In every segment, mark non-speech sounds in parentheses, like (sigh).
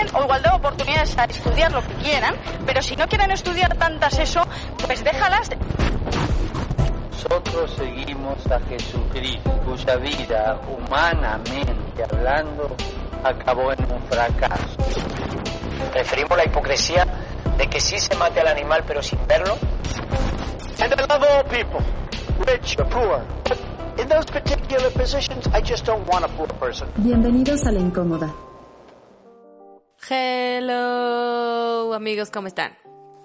tienen igualdad de oportunidades a estudiar lo que quieran, pero si no quieren estudiar tantas eso, pues déjalas. Nosotros seguimos a Jesucristo, cuya vida, humanamente hablando, acabó en un fracaso. Preferimos la hipocresía de que sí se mate al animal pero sin verlo. And I love all people, rich or poor. In those particular positions, I just don't want a poor person. Bienvenidos a La Incómoda. Hello, amigos, ¿cómo están?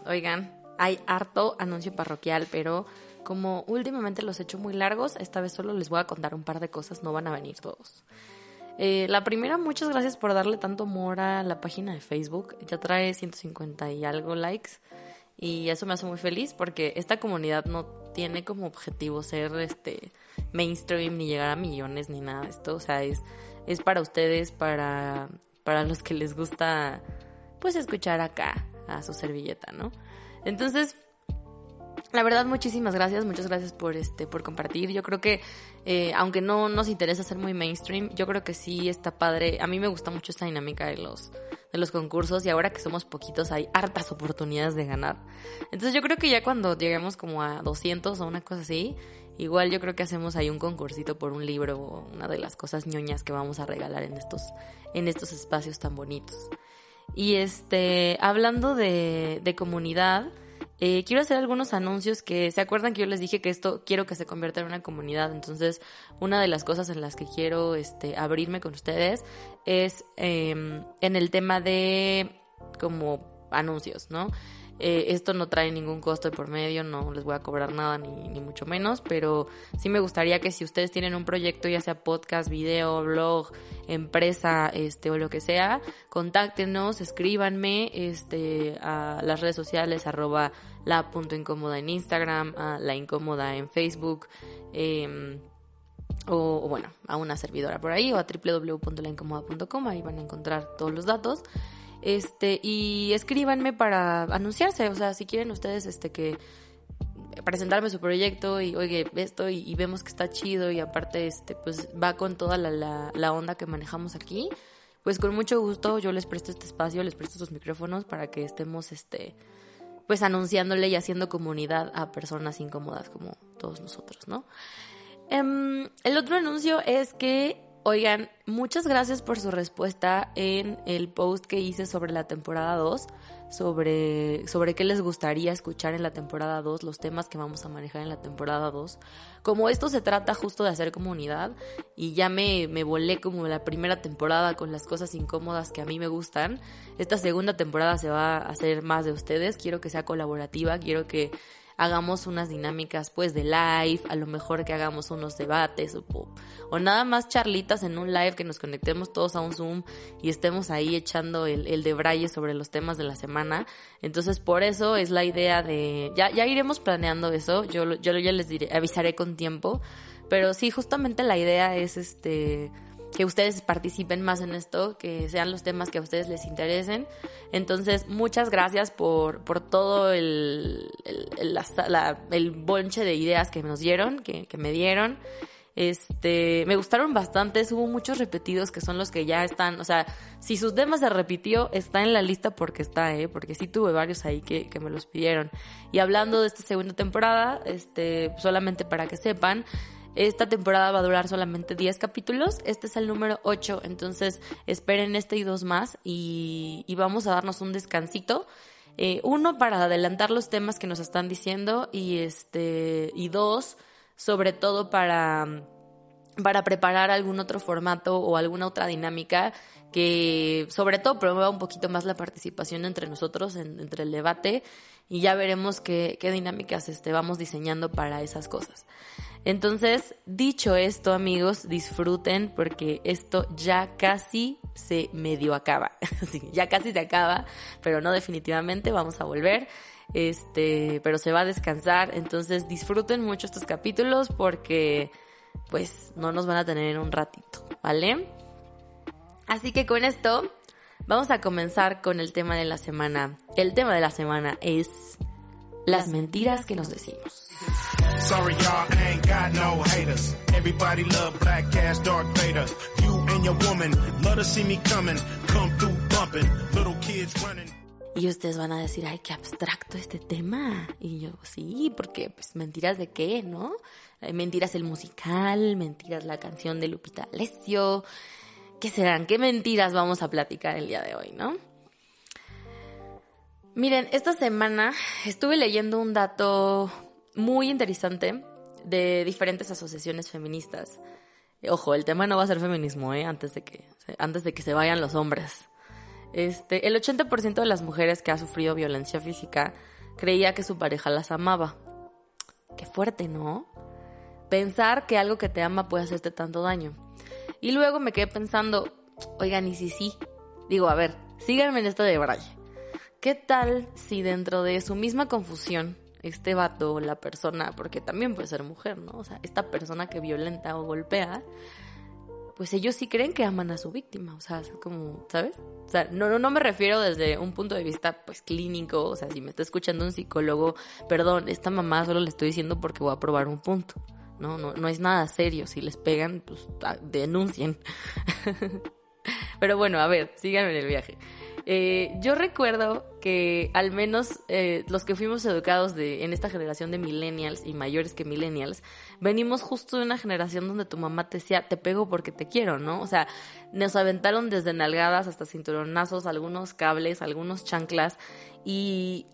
Oigan, hay harto anuncio parroquial, pero como últimamente los he hecho muy largos, esta vez solo les voy a contar un par de cosas, no van a venir todos. Eh, la primera, muchas gracias por darle tanto amor a la página de Facebook. Ya trae 150 y algo likes. Y eso me hace muy feliz porque esta comunidad no tiene como objetivo ser este mainstream ni llegar a millones ni nada de esto. O sea, es, es para ustedes, para, para los que les gusta pues escuchar acá a su servilleta, ¿no? Entonces, la verdad, muchísimas gracias, muchas gracias por este, por compartir. Yo creo que, eh, aunque no nos interesa ser muy mainstream, yo creo que sí está padre. A mí me gusta mucho esta dinámica de los, de los concursos y ahora que somos poquitos hay hartas oportunidades de ganar. Entonces yo creo que ya cuando lleguemos como a 200 o una cosa así, igual yo creo que hacemos ahí un concursito por un libro o una de las cosas ñoñas que vamos a regalar en estos, en estos espacios tan bonitos. Y este, hablando de, de comunidad, eh, quiero hacer algunos anuncios que se acuerdan que yo les dije que esto quiero que se convierta en una comunidad. Entonces, una de las cosas en las que quiero este, abrirme con ustedes es em, en el tema de como anuncios, ¿no? Eh, esto no trae ningún costo por medio, no les voy a cobrar nada ni, mucho menos, pero sí me gustaría que si ustedes tienen un proyecto, ya sea podcast, video, blog, empresa, este o lo que sea, contáctenos, escríbanme este a las redes sociales arroba la punto en Instagram, a la incómoda en Facebook. Eh, o, o, bueno, a una servidora por ahí o a www.laincómoda.com, ahí van a encontrar todos los datos. Este, y escríbanme para anunciarse, o sea, si quieren ustedes este que presentarme su proyecto y oye esto y, vemos que está chido y aparte este pues va con toda la, la, onda que manejamos aquí pues con mucho gusto yo les presto este espacio les presto estos micrófonos para que estemos este pues anunciándole y haciendo comunidad a personas incómodas como todos nosotros no um, el otro anuncio es que Oigan, muchas gracias por su respuesta en el post que hice sobre la temporada 2, sobre, sobre qué les gustaría escuchar en la temporada 2, los temas que vamos a manejar en la temporada 2. Como esto se trata justo de hacer comunidad y ya me, me volé como la primera temporada con las cosas incómodas que a mí me gustan, esta segunda temporada se va a hacer más de ustedes, quiero que sea colaborativa, quiero que hagamos unas dinámicas pues de live, a lo mejor que hagamos unos debates o, nada más charlitas en un live que nos conectemos todos a un Zoom y estemos ahí echando el, el debraye sobre los temas de la semana. Entonces por eso es la idea de, ya, ya iremos planeando eso, yo, yo ya les diré, avisaré con tiempo, pero sí, justamente la idea es este que ustedes participen más en esto, que sean los temas que a ustedes les interesen. Entonces, muchas gracias por, por todo el, el, la, la, el bonche de ideas que nos dieron, que, que me dieron. Este, me gustaron bastante, hubo muchos repetidos que son los que ya están, o sea, si sus temas se repitió, está en la lista porque está, eh, porque sí tuve varios ahí que, que me los pidieron. Y hablando de esta segunda temporada, este, solamente para que sepan, esta temporada va a durar solamente 10 capítulos. Este es el número 8. Entonces esperen este y dos más. Y, y vamos a darnos un descansito. Eh, uno, para adelantar los temas que nos están diciendo. Y este. Y dos, sobre todo para. Para preparar algún otro formato o alguna otra dinámica que sobre todo promueva un poquito más la participación entre nosotros, en, entre el debate, y ya veremos qué, qué dinámicas este, vamos diseñando para esas cosas. Entonces, dicho esto, amigos, disfruten porque esto ya casi se medio acaba. (laughs) ya casi se acaba, pero no definitivamente, vamos a volver. Este, pero se va a descansar, entonces disfruten mucho estos capítulos porque pues no nos van a tener en un ratito, ¿vale? Así que con esto vamos a comenzar con el tema de la semana. El tema de la semana es las mentiras que nos decimos. Sorry y'all, I ain't got no haters. Everybody love black ass dark Vader. You and your woman love to see me coming. Come through bumping, little kids running. Y ustedes van a decir, ay, qué abstracto este tema. Y yo, sí, porque pues mentiras de qué, ¿no? Eh, Mentiras el musical, mentiras la canción de Lupita Alessio. ¿Qué serán? ¿Qué mentiras vamos a platicar el día de hoy, no? Miren, esta semana estuve leyendo un dato muy interesante de diferentes asociaciones feministas. Ojo, el tema no va a ser feminismo, ¿eh? Antes de que, antes de que se vayan los hombres. Este, el 80% de las mujeres que ha sufrido violencia física creía que su pareja las amaba. Qué fuerte, ¿no? Pensar que algo que te ama puede hacerte tanto daño. Y luego me quedé pensando, oigan, ¿y si sí? Digo, a ver, síganme en esto de Braille. ¿Qué tal si dentro de su misma confusión, este vato, la persona, porque también puede ser mujer, ¿no? O sea, esta persona que violenta o golpea, pues ellos sí creen que aman a su víctima, o sea, como, ¿sabes? O sea, no, no, no me refiero desde un punto de vista, pues, clínico, o sea, si me está escuchando un psicólogo, perdón, esta mamá solo le estoy diciendo porque voy a probar un punto, ¿no? No, no es nada serio, si les pegan, pues, denuncien. (laughs) Pero bueno, a ver, síganme en el viaje. Eh, yo recuerdo que al menos eh, los que fuimos educados de, en esta generación de millennials y mayores que millennials, venimos justo de una generación donde tu mamá te decía, te pego porque te quiero, ¿no? O sea, nos aventaron desde nalgadas hasta cinturonazos, algunos cables, algunos chanclas y...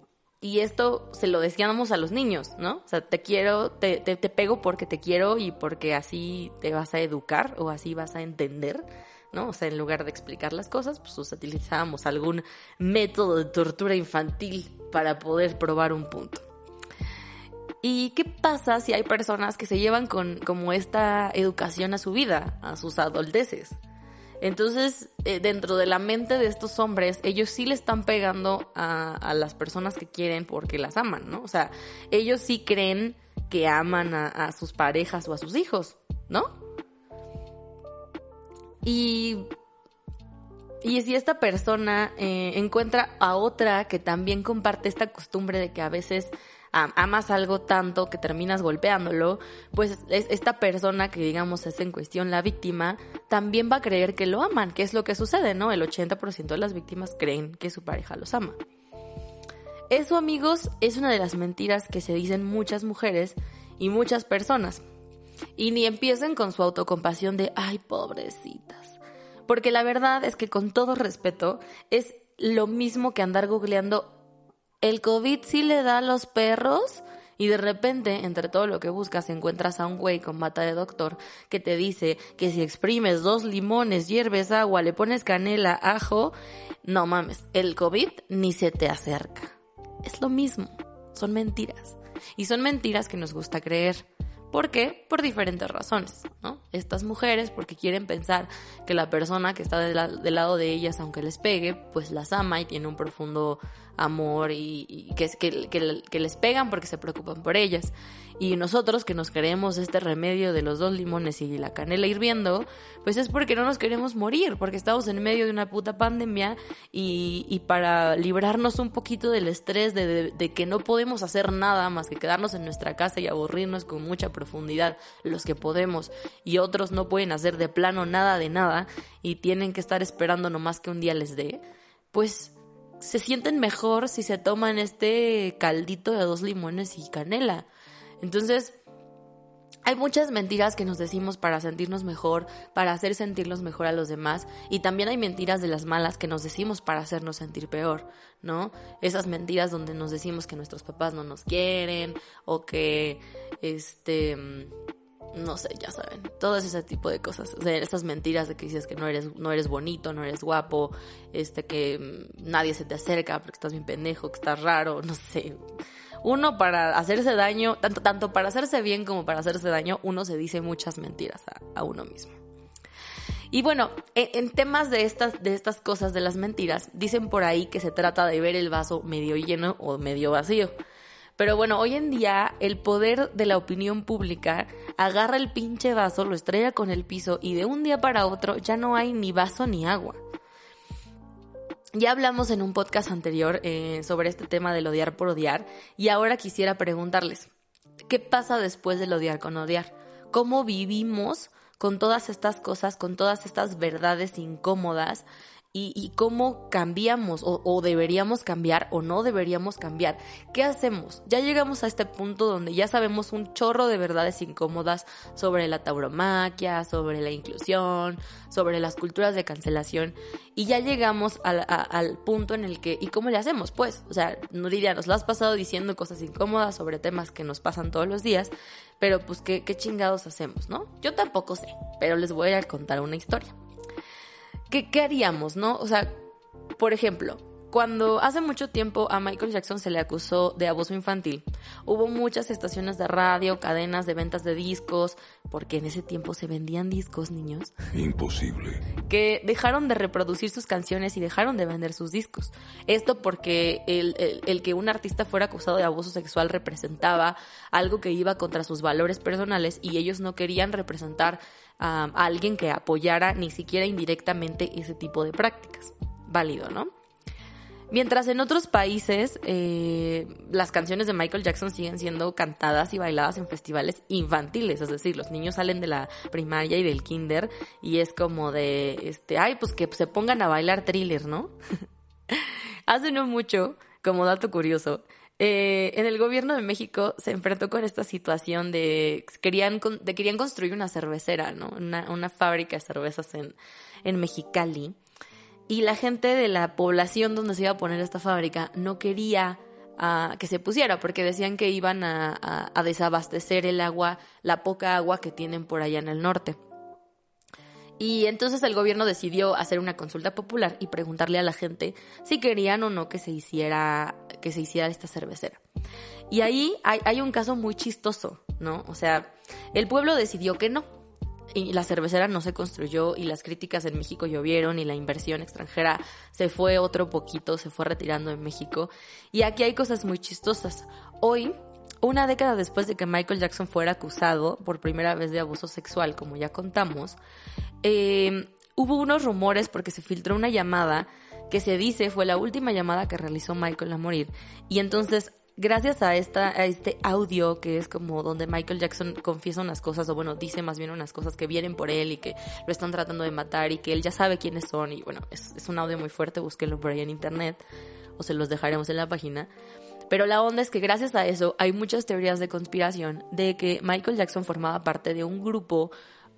Y esto se lo decíamos a los niños, ¿no? O sea, te quiero, te, te, te pego porque te quiero y porque así te vas a educar o así vas a entender. ¿No? O sea, en lugar de explicar las cosas, pues utilizábamos algún método de tortura infantil para poder probar un punto. ¿Y qué pasa si hay personas que se llevan con como esta educación a su vida, a sus adolescencias? Entonces, eh, dentro de la mente de estos hombres, ellos sí le están pegando a, a las personas que quieren porque las aman, ¿no? O sea, ellos sí creen que aman a, a sus parejas o a sus hijos, ¿no? Y, y si esta persona eh, encuentra a otra que también comparte esta costumbre de que a veces am- amas algo tanto que terminas golpeándolo, pues es- esta persona que digamos es en cuestión la víctima, también va a creer que lo aman, que es lo que sucede, ¿no? El 80% de las víctimas creen que su pareja los ama. Eso, amigos, es una de las mentiras que se dicen muchas mujeres y muchas personas. Y ni empiecen con su autocompasión de, ay, pobrecitas. Porque la verdad es que con todo respeto, es lo mismo que andar googleando, ¿el COVID sí le da a los perros? Y de repente, entre todo lo que buscas, encuentras a un güey con bata de doctor que te dice que si exprimes dos limones, hierves agua, le pones canela, ajo, no mames, el COVID ni se te acerca. Es lo mismo, son mentiras. Y son mentiras que nos gusta creer. ¿Por qué? Por diferentes razones, ¿no? Estas mujeres porque quieren pensar que la persona que está del, la- del lado de ellas, aunque les pegue, pues las ama y tiene un profundo amor y, que, es- que, que- que les pegan porque se preocupan por ellas. Y nosotros que nos creemos este remedio de los dos limones y la canela hirviendo, pues es porque no nos queremos morir, porque estamos en medio de una puta pandemia y, para librarnos un poquito del estrés de, de- de que no podemos hacer nada más que quedarnos en nuestra casa y aburrirnos con mucha profundidad los que podemos y otros no pueden hacer de plano nada de nada y tienen que estar esperando nomás que un día les dé, pues se sienten mejor si se toman este caldito de dos limones y canela. Entonces, hay muchas mentiras que nos decimos para sentirnos mejor, para hacer sentirnos mejor a los demás, y también hay mentiras de las malas que nos decimos para hacernos sentir peor, ¿no? Esas mentiras donde nos decimos que nuestros papás no nos quieren o que este no sé, ya saben, todo ese tipo de cosas, o sea, esas mentiras de que dices que no eres no eres bonito, no eres guapo, este que mm, nadie se te acerca porque estás bien pendejo, que estás raro, no sé. Uno para hacerse daño, tanto, tanto para hacerse bien como para hacerse daño, uno se dice muchas mentiras a, a uno mismo. Y bueno, en, temas de estas, de estas cosas, de las mentiras, dicen por ahí que se trata de ver el vaso medio lleno o medio vacío. Pero bueno, hoy en día el poder de la opinión pública agarra el pinche vaso, lo estrella con el piso y de un día para otro ya no hay ni vaso ni agua. Ya hablamos en un podcast anterior eh, sobre este tema del odiar por odiar y ahora quisiera preguntarles, ¿qué pasa después del odiar con odiar? ¿Cómo vivimos con todas estas cosas, con todas estas verdades incómodas y, cómo cambiamos o, deberíamos cambiar o no deberíamos cambiar. ¿Qué hacemos? Ya llegamos a este punto donde ya sabemos un chorro de verdades incómodas sobre la tauromaquia, sobre la inclusión, sobre las culturas de cancelación y ya llegamos al, a- al punto en el que, ¿y cómo le hacemos? Pues, o sea, Nuridia, nos lo has pasado diciendo cosas incómodas sobre temas que nos pasan todos los días, pero pues, ¿qué, qué chingados hacemos, no? Yo tampoco sé, pero les voy a contar una historia. ¿Qué, ¿Qué haríamos, no? O sea, por ejemplo, cuando hace mucho tiempo a Michael Jackson se le acusó de abuso infantil, hubo muchas estaciones de radio, cadenas de ventas de discos, porque en ese tiempo se vendían discos, niños, Imposible. que dejaron de reproducir sus canciones y dejaron de vender sus discos. Esto porque el, el- el que un artista fuera acusado de abuso sexual representaba algo que iba contra sus valores personales y ellos no querían representar a, alguien que apoyara ni siquiera indirectamente ese tipo de prácticas. Válido, ¿no? Mientras en otros países eh, las canciones de Michael Jackson siguen siendo cantadas y bailadas en festivales infantiles, es decir, los niños salen de la primaria y del kinder y es como de, este, ay, pues que se pongan a bailar thriller, ¿no? (laughs) Hace no mucho, como dato curioso, eh, en el gobierno de México se enfrentó con esta situación de querían, de querían construir una cervecera, ¿no? Una, fábrica de cervezas en, en Mexicali. Y la gente de la población donde se iba a poner esta fábrica no quería ah, que se pusiera porque decían que iban a desabastecer el agua, la poca agua que tienen por allá en el norte. Y entonces el gobierno decidió hacer una consulta popular y preguntarle a la gente si querían o no que se hiciera, que se hiciera esta cervecera. Y ahí hay, hay un caso muy chistoso, ¿no? O sea, el pueblo decidió que no. Y la cervecera no se construyó y las críticas en México llovieron y la inversión extranjera se fue otro poquito, se fue retirando en México. Y aquí hay cosas muy chistosas. Hoy, una década después de que Michael Jackson fuera acusado por primera vez de abuso sexual, como ya contamos, eh, hubo unos rumores porque se filtró una llamada que se dice fue la última llamada que realizó Michael a morir. Y entonces, gracias a, esta, a este audio que es como donde Michael Jackson confiesa unas cosas, o bueno, dice más bien unas cosas que vienen por él y que lo están tratando de matar y que él ya sabe quiénes son. Y bueno, es, es un audio muy fuerte, búsquenlo por ahí en internet o se los dejaremos en la página. Pero la onda es que gracias a eso hay muchas teorías de conspiración de que Michael Jackson formaba parte de un grupo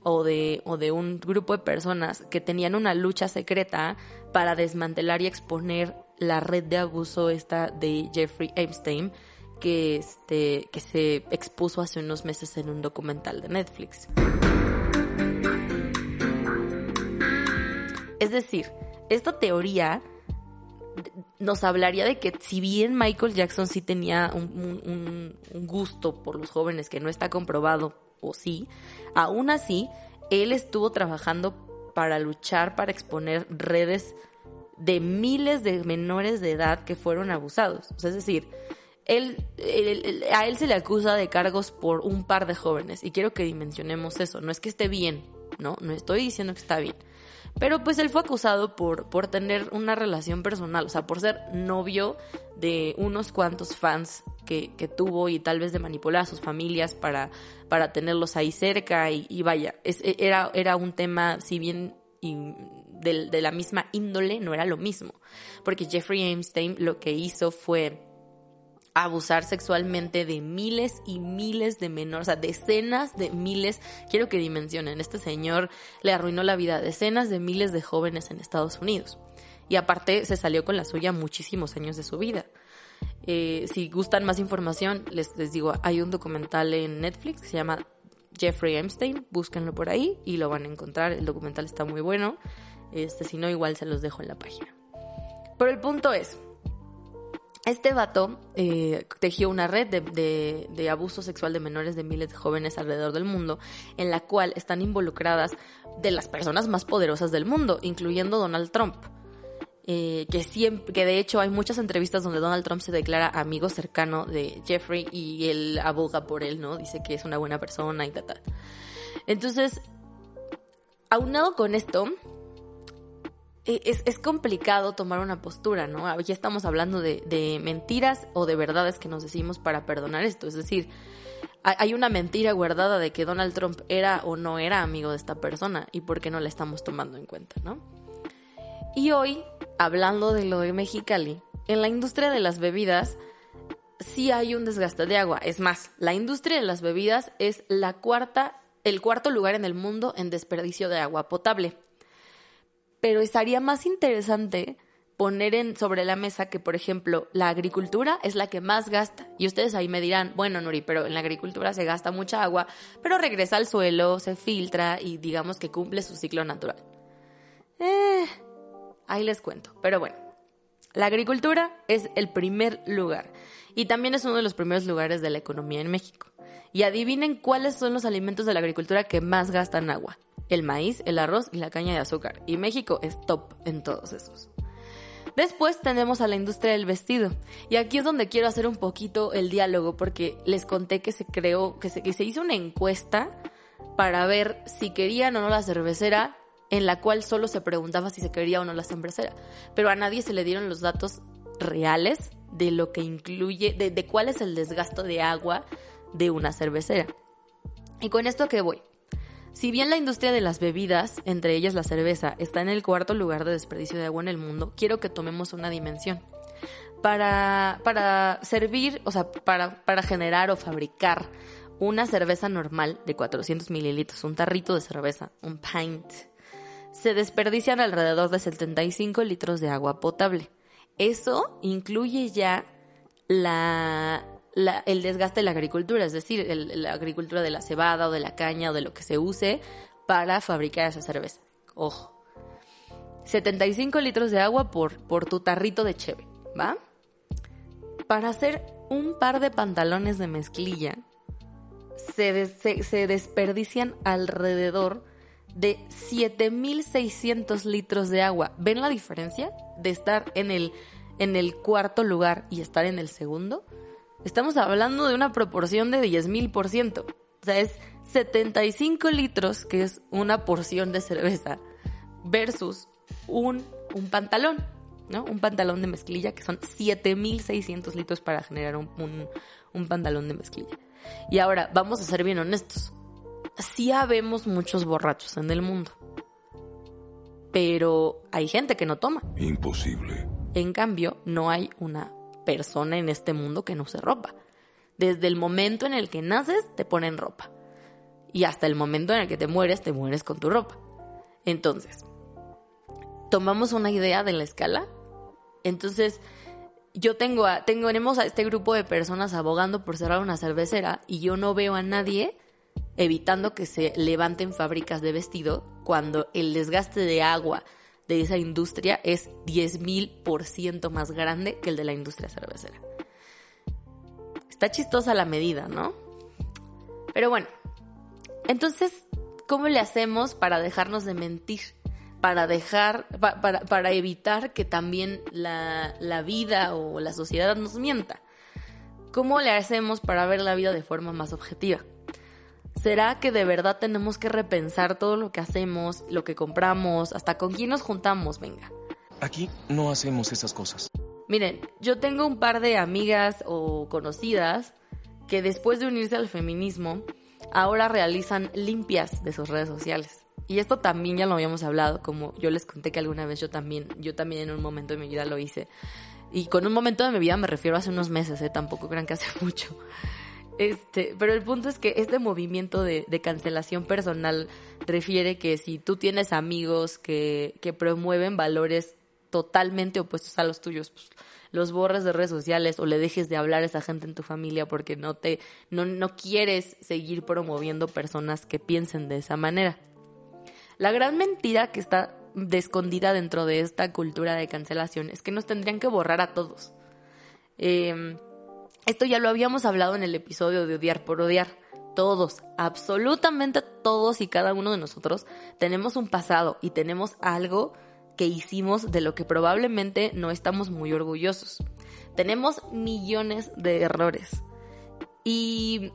o de, o de un grupo de personas que tenían una lucha secreta para desmantelar y exponer la red de abuso esta de Jeffrey Epstein que, este, que se expuso hace unos meses en un documental de Netflix. Es decir, esta teoría nos hablaría de que si bien Michael Jackson sí tenía un, un- un- gusto por los jóvenes que no está comprobado, o sí, aún así, él estuvo trabajando para luchar, para exponer redes de miles de menores de edad que fueron abusados. O sea, es decir, él, a él se le acusa de cargos por un par de jóvenes. Y quiero que dimensionemos eso. No es que esté bien, ¿no? No estoy diciendo que está bien. Pero pues él fue acusado por, por tener una relación personal, o sea, por ser novio de unos cuantos fans que, que tuvo y tal vez de manipular a sus familias para, para tenerlos ahí cerca y, vaya, es- era, era un tema, si bien de, de la misma índole, no era lo mismo, porque Jeffrey Epstein lo que hizo fue abusar sexualmente de miles y miles de menores, o sea, decenas de miles, quiero que dimensionen, este señor le arruinó la vida a decenas de miles de jóvenes en Estados Unidos. Y aparte se salió con la suya muchísimos años de su vida. Eh, si gustan más información, les, les digo, hay un documental en Netflix que se llama Jeffrey Epstein, búsquenlo por ahí y lo van a encontrar, el documental está muy bueno, este, si no igual se los dejo en la página. Pero el punto es, este vato eh, tejió una red de, abuso sexual de menores de miles de jóvenes alrededor del mundo, en la cual están involucradas de las personas más poderosas del mundo, incluyendo Donald Trump. Eh, que siempre, que de hecho hay muchas entrevistas donde Donald Trump se declara amigo cercano de Jeffrey y él aboga por él, ¿no? Dice que es una buena persona y tal, tal. Entonces, aunado con esto, es, es complicado tomar una postura, ¿no? Aquí estamos hablando de, de mentiras o de verdades que nos decimos para perdonar esto. Es decir, hay una mentira guardada de que Donald Trump era o no era amigo de esta persona y por qué no la estamos tomando en cuenta, ¿no? Y hoy, hablando de lo de Mexicali, en la industria de las bebidas sí hay un desgaste de agua. Es más, la industria de las bebidas es la cuarta, el cuarto lugar en el mundo en desperdicio de agua potable. Pero estaría más interesante poner en, sobre la mesa que, por ejemplo, la agricultura es la que más gasta. Y ustedes ahí me dirán, bueno, Nuri, pero en la agricultura se gasta mucha agua, pero regresa al suelo, se filtra y digamos que cumple su ciclo natural. Eh, ahí les cuento. Pero bueno, la agricultura es el primer lugar y también es uno de los primeros lugares de la economía en México. Y adivinen cuáles son los alimentos de la agricultura que más gastan agua. El maíz, el arroz y la caña de azúcar. Y México es top en todos esos. Después tenemos a la industria del vestido. Y aquí es donde quiero hacer un poquito el diálogo porque les conté que se creó, que se, que se hizo una encuesta para ver si querían o no la cervecera, en la cual solo se preguntaba si se quería o no la cervecera. Pero a nadie se le dieron los datos reales de lo que incluye, de, de cuál es el desgasto de agua de una cervecera. ¿Y con esto qué voy? Si bien la industria de las bebidas, entre ellas la cerveza, está en el cuarto lugar de desperdicio de agua en el mundo, quiero que tomemos una dimensión. Para, para servir, o sea, para, para generar o fabricar una cerveza normal de 400 mililitros, un tarrito de cerveza, un pint, se desperdician alrededor de 75 litros de agua potable. Eso incluye ya la, el desgaste de la agricultura, es decir, la agricultura de la cebada o de la caña o de lo que se use para fabricar esa cerveza. Ojo. 75 litros de agua por, por tu tarrito de cheve, ¿va? Para hacer un par de pantalones de mezclilla, se, se- se desperdician alrededor de 7.600 litros de agua. ¿Ven la diferencia de estar en el, en el cuarto lugar y estar en el segundo? Estamos hablando de una proporción de 10.000%. O sea, es 75 litros, que es una porción de cerveza, versus un, un pantalón, ¿no? Un pantalón de mezclilla, que son 7.600 litros para generar un, un, un pantalón de mezclilla. Y ahora, vamos a ser bien honestos. Sí habemos muchos borrachos en el mundo. Pero hay gente que no toma. Imposible. En cambio, no hay una persona en este mundo que no use ropa. Desde el momento en el que naces, te ponen ropa. Y hasta el momento en el que te mueres, te mueres con tu ropa. Entonces, tomamos una idea de la escala. Entonces, yo tengo a, tenemos a este grupo de personas abogando por cerrar una cervecera y yo no veo a nadie evitando que se levanten fábricas de vestido cuando el desgaste de agua de esa industria es 10.000% más grande que el de la industria cervecera. Está chistosa la medida, ¿no? Pero bueno, entonces, ¿cómo le hacemos para dejarnos de mentir? Para dejar, pa- para, para evitar que también la, la vida o la sociedad nos mienta. ¿Cómo le hacemos para ver la vida de forma más objetiva? ¿Será que de verdad tenemos que repensar todo lo que hacemos, lo que compramos, hasta con quién nos juntamos? Venga. Aquí no hacemos esas cosas. Miren, yo tengo un par de amigas o conocidas que después de unirse al feminismo, ahora realizan limpias de sus redes sociales. Y esto también ya lo habíamos hablado, como yo les conté que alguna vez yo también, yo también en un momento de mi vida lo hice. Y con un momento de mi vida me refiero a hace unos meses, ¿eh? tampoco crean que hace (laughs) mucho. Este, pero el punto es que este movimiento de, cancelación personal refiere que si tú tienes amigos que, que promueven valores totalmente opuestos a los tuyos, pues, los borres de redes sociales o le dejes de hablar a esa gente en tu familia porque no te, no, no quieres seguir promoviendo personas que piensen de esa manera. La gran mentira que está de escondida dentro de esta cultura de cancelación es que nos tendrían que borrar a todos. Eh, esto ya lo habíamos hablado en el episodio de Odiar por Odiar. Todos, absolutamente todos y cada uno de nosotros tenemos un pasado y tenemos algo que hicimos de lo que probablemente no estamos muy orgullosos. Tenemos millones de errores. Y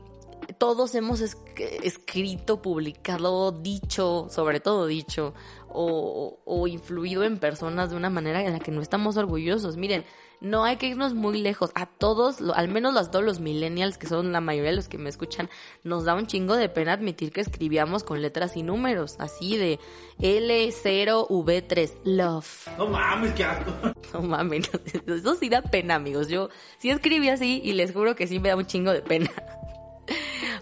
todos hemos es- escrito, publicado, dicho, sobre todo dicho, o, o influido en personas de una manera en la que no estamos orgullosos. Miren, no hay que irnos muy lejos. A todos, al menos a todos los millennials, que son la mayoría de los que me escuchan, nos da un chingo de pena admitir que escribíamos con letras y números, así de L0V3, love. No mames, qué asco. (laughs) No mames, eso sí da pena, amigos. Yo sí escribí así y les juro que sí me da un chingo de pena.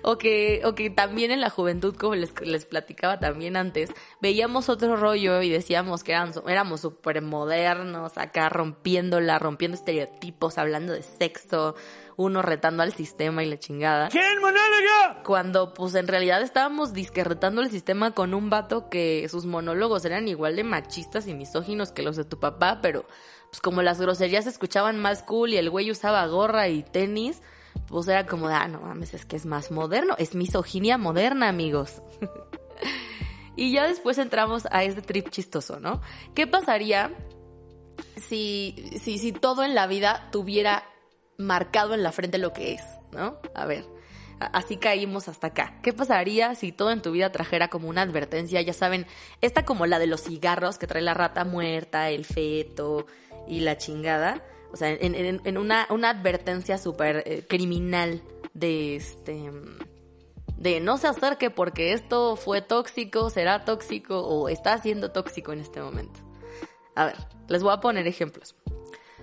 O que, o que también en la juventud, como les, les platicaba también antes, veíamos otro rollo y decíamos que eran, éramos súper modernos, acá rompiéndola, rompiendo estereotipos, hablando de sexo, uno retando al sistema y la chingada. ¿Quién monólogo? Cuando pues en realidad estábamos disque retando el sistema con un vato que sus monólogos eran igual de machistas y misóginos que los de tu papá, pero pues como las groserías se escuchaban más cool y el güey usaba gorra y tenis, pues era como de, ah, no mames, es que es más moderno, es misoginia moderna, amigos. (laughs) y ya después entramos a este trip chistoso, ¿no? ¿Qué pasaría si, si, si todo en la vida tuviera marcado en la frente lo que es, ¿no? A ver, así caímos hasta acá. ¿Qué pasaría si todo en tu vida trajera como una advertencia? Ya saben, esta como la de los cigarros que trae la rata muerta, el feto y la chingada. O sea, en, una, una advertencia súper eh, criminal de este de no se acerque porque esto fue tóxico, será tóxico o está siendo tóxico en este momento. A ver, les voy a poner ejemplos.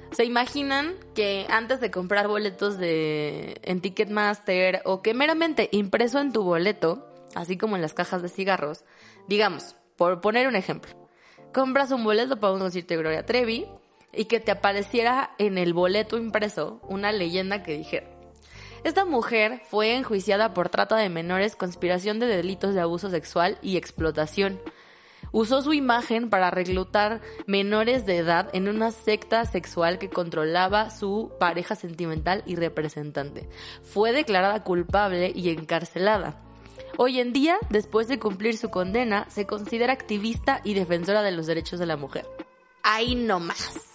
¿Se imaginan que antes de comprar boletos de en Ticketmaster o que meramente impreso en tu boleto, así como en las cajas de cigarros, digamos, por poner un ejemplo, compras un boleto para un concierto de Gloria Trevi y que te apareciera en el boleto impreso una leyenda que dijera esta mujer fue enjuiciada por trata de menores, conspiración de delitos de abuso sexual y explotación. Usó su imagen para reclutar menores de edad en una secta sexual que controlaba su pareja sentimental y representante. Fue declarada culpable y encarcelada. Hoy en día, después de cumplir su condena, se considera activista y defensora de los derechos de la mujer. Ahí no más.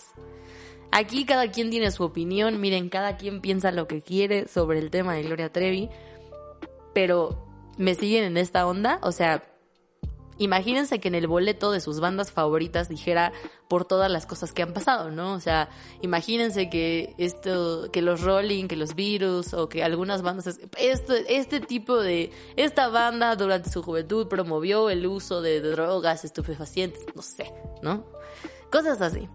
Aquí cada quien tiene su opinión, miren, cada quien piensa lo que quiere sobre el tema de Gloria Trevi, pero me siguen en esta onda, o sea, imagínense que en el boleto de sus bandas favoritas dijera por todas las cosas que han pasado, ¿no? O sea, imagínense que esto, que los Rolling, que los Virus o que algunas bandas, esto, este tipo de, esta banda durante su juventud promovió el uso de drogas, estupefacientes, no sé, ¿no? Cosas así.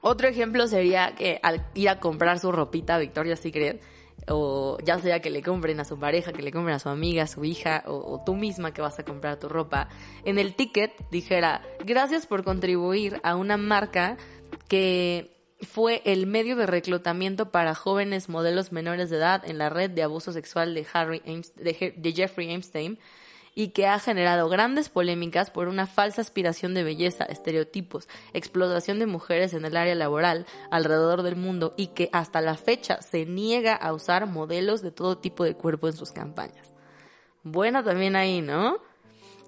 Otro ejemplo sería que al ir a comprar su ropita a Victoria's Secret, o ya sea que le compren a su pareja, que le compren a su amiga, a su hija, o, tú misma que vas a comprar tu ropa, en el ticket dijera, gracias por contribuir a una marca que fue el medio de reclutamiento para jóvenes modelos menores de edad en la red de abuso sexual de, Harry de Je- de Jeffrey Epstein y que ha generado grandes polémicas por una falsa aspiración de belleza, estereotipos, explotación de mujeres en el área laboral alrededor del mundo y que hasta la fecha se niega a usar modelos de todo tipo de cuerpo en sus campañas. Buena también ahí, ¿no?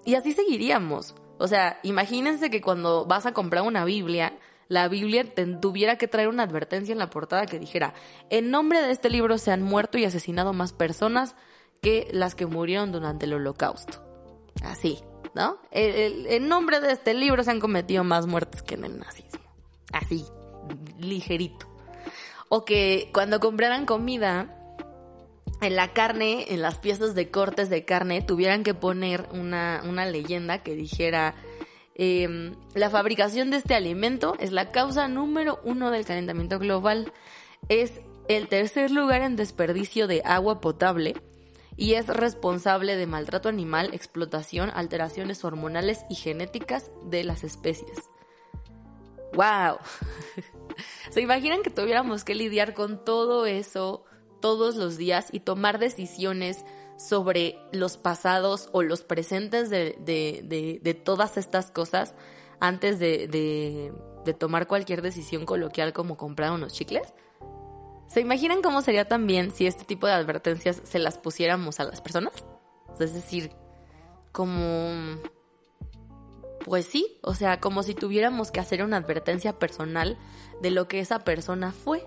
Y así seguiríamos. O sea, imagínense que cuando vas a comprar una Biblia, la Biblia te- tuviera que traer una advertencia en la portada que dijera, en nombre de este libro se han muerto y asesinado más personas que las que murieron durante el holocausto. Así, ¿no? En nombre de este libro se han cometido más muertes que en el nazismo. Así, ligerito. O que cuando compraran comida, en la carne, en las piezas de cortes de carne, tuvieran que poner una, una leyenda que dijera, em, la fabricación de este alimento es la causa número uno del calentamiento global. Es el tercer lugar en desperdicio de agua potable y es responsable de maltrato animal, explotación, alteraciones hormonales y genéticas de las especies. ¡Wow! (laughs) ¿Se imaginan que tuviéramos que lidiar con todo eso todos los días y tomar decisiones sobre los pasados o los presentes de, de- de- de todas estas cosas antes de, tomar cualquier decisión coloquial como comprar unos chicles? ¿Se imaginan cómo sería también si este tipo de advertencias se las pusiéramos a las personas? Es decir, como... Pues sí, o sea, como si tuviéramos que hacer una advertencia personal de lo que esa persona fue,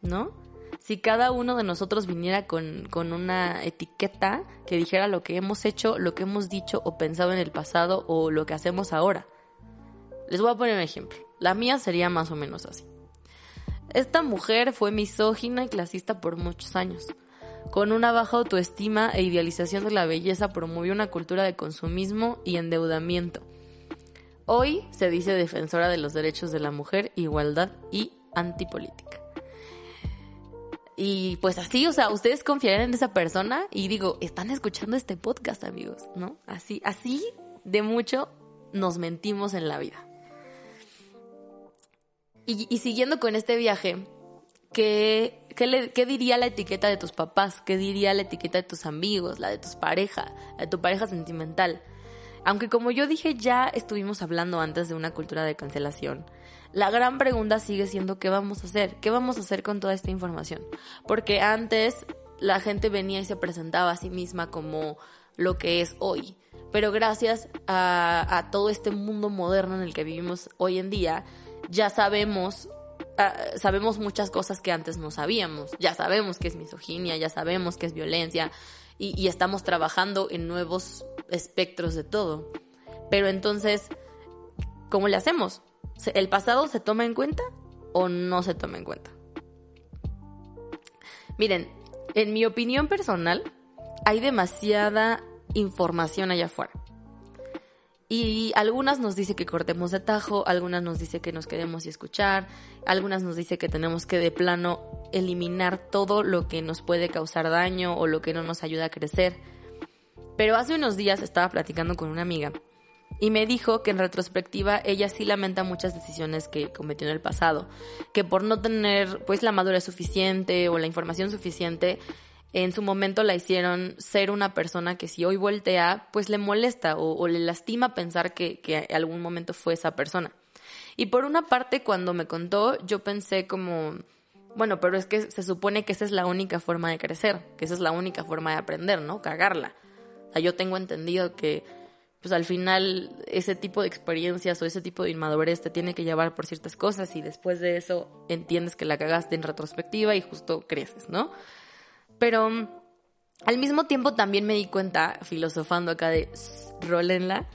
¿no? si cada uno de nosotros viniera con, con una etiqueta que dijera lo que hemos hecho, lo que hemos dicho o pensado en el pasado o lo que hacemos ahora. Les voy a poner un ejemplo. La mía sería más o menos así. Esta mujer fue misógina y clasista por muchos años. Con una baja autoestima e idealización de la belleza promovió una cultura de consumismo y endeudamiento. Hoy se dice defensora de los derechos de la mujer, igualdad y antipolítica. Y pues así, o sea, ustedes confiarán en esa persona y digo, están escuchando este podcast, amigos, ¿no? Así, así de mucho nos mentimos en la vida. Y, siguiendo con este viaje, ¿qué, qué, diría la etiqueta de tus papás? ¿Qué diría la etiqueta de tus amigos, la de tus pareja, la de tu pareja sentimental? Aunque como yo dije, ya estuvimos hablando antes de una cultura de cancelación. La gran pregunta sigue siendo qué vamos a hacer, qué vamos a hacer con toda esta información. Porque antes la gente venía y se presentaba a sí misma como lo que es hoy. Pero gracias a todo este mundo moderno en el que vivimos hoy en día, ya sabemos ah, sabemos muchas cosas que antes no sabíamos. Ya sabemos que es misoginia, ya sabemos que es violencia y, y estamos trabajando en nuevos espectros de todo. Pero entonces, ¿cómo le hacemos? ¿Se- ¿El pasado se toma en cuenta o no se toma en cuenta? Miren, en mi opinión personal, hay demasiada información allá afuera. Y algunas nos dice que cortemos de tajo, algunas nos dice que nos quedemos y escuchar, algunas nos dice que tenemos que de plano eliminar todo lo que nos puede causar daño o lo que no nos ayuda a crecer. Pero hace unos días estaba platicando con una amiga y me dijo que en retrospectiva ella sí lamenta muchas decisiones que cometió en el pasado, que por no tener pues la madurez suficiente o la información suficiente, en su momento la hicieron ser una persona que si hoy voltea, pues le molesta o, le lastima pensar que, que algún momento fue esa persona. Y por una parte, cuando me contó, yo pensé como, bueno, pero es que se supone que esa es la única forma de crecer, que esa es la única forma de aprender, ¿no? Cagarla. O sea, yo tengo entendido que, pues al final, ese tipo de experiencias o ese tipo de inmadurez te tiene que llevar por ciertas cosas y después de eso entiendes que la cagaste en retrospectiva y justo creces, ¿no? Pero mm, al mismo tiempo también me di cuenta, filosofando acá de "Sss, rólenla,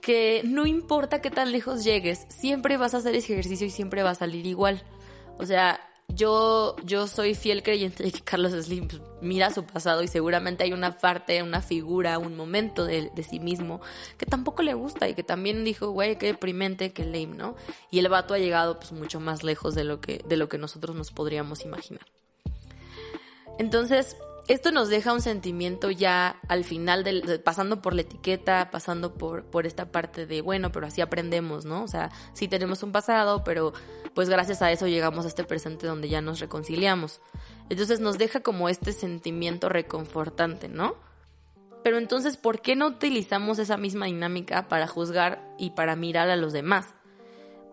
que no importa qué tan lejos llegues, siempre vas a hacer ese ejercicio y siempre va a salir igual. O sea, yo, yo soy fiel creyente de que Carlos Slim pues, mira su pasado y seguramente hay una parte, una figura, un momento de, de sí mismo que tampoco le gusta y que también dijo, güey, qué deprimente, qué lame, ¿no? Y el vato ha llegado pues mucho más lejos de lo que, de lo que nosotros nos podríamos imaginar. Entonces, esto nos deja un sentimiento ya al final, del, de- pasando por la etiqueta, pasando por, por esta parte de, bueno, pero así aprendemos, ¿no? O sea, sí tenemos un pasado, pero pues gracias a eso llegamos a este presente donde ya nos reconciliamos. Entonces nos deja como este sentimiento reconfortante, ¿no? Pero entonces, ¿por qué no utilizamos esa misma dinámica para juzgar y para mirar a los demás?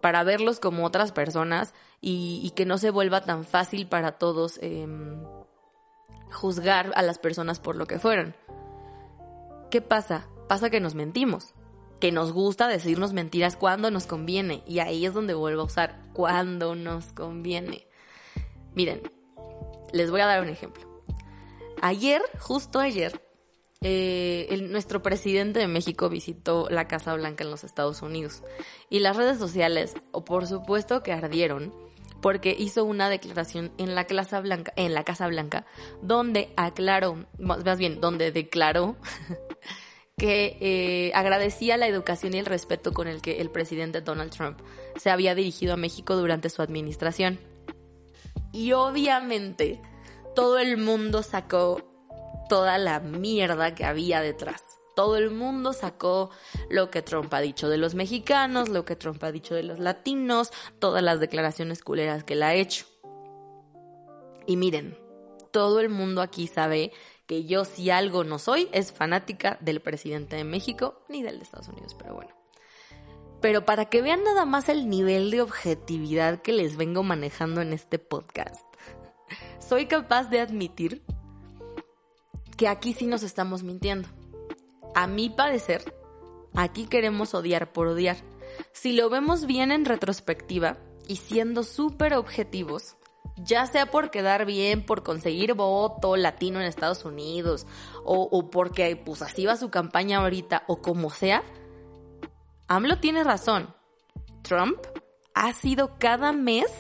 Para verlos como otras personas y, y que no se vuelva tan fácil para todos. em, juzgar a las personas por lo que fueron. ¿Qué pasa? Pasa que nos mentimos, que nos gusta decirnos mentiras cuando nos conviene y ahí es donde vuelvo a usar cuando nos conviene. Miren, les voy a dar un ejemplo. Ayer, justo ayer, eh, nuestro presidente de México visitó la Casa Blanca en los Estados Unidos y las redes sociales, o por supuesto que ardieron, porque hizo una declaración en la Casa Blanca, en la Casa Blanca, donde aclaró, más bien, donde declaró (laughs) que eh, agradecía la educación y el respeto con el que el presidente Donald Trump se había dirigido a México durante su administración. Y obviamente todo el mundo sacó toda la mierda que había detrás. Todo el mundo sacó lo que Trump ha dicho de los mexicanos, lo que Trump ha dicho de los latinos, todas las declaraciones culeras que él ha hecho. Y miren, todo el mundo aquí sabe que yo si algo no soy es fanática del presidente de México ni del de Estados Unidos, pero bueno. Pero para que vean nada más el nivel de objetividad que les vengo manejando en este podcast, (laughs) soy capaz de admitir que aquí sí nos estamos mintiendo. A mi parecer, aquí queremos odiar por odiar. Si lo vemos bien en retrospectiva y siendo súper objetivos, Ya sea por quedar bien, por conseguir voto latino en Estados Unidos, o, porque pues así va su campaña ahorita, o como sea, AMLO tiene razón. Trump ha sido cada mes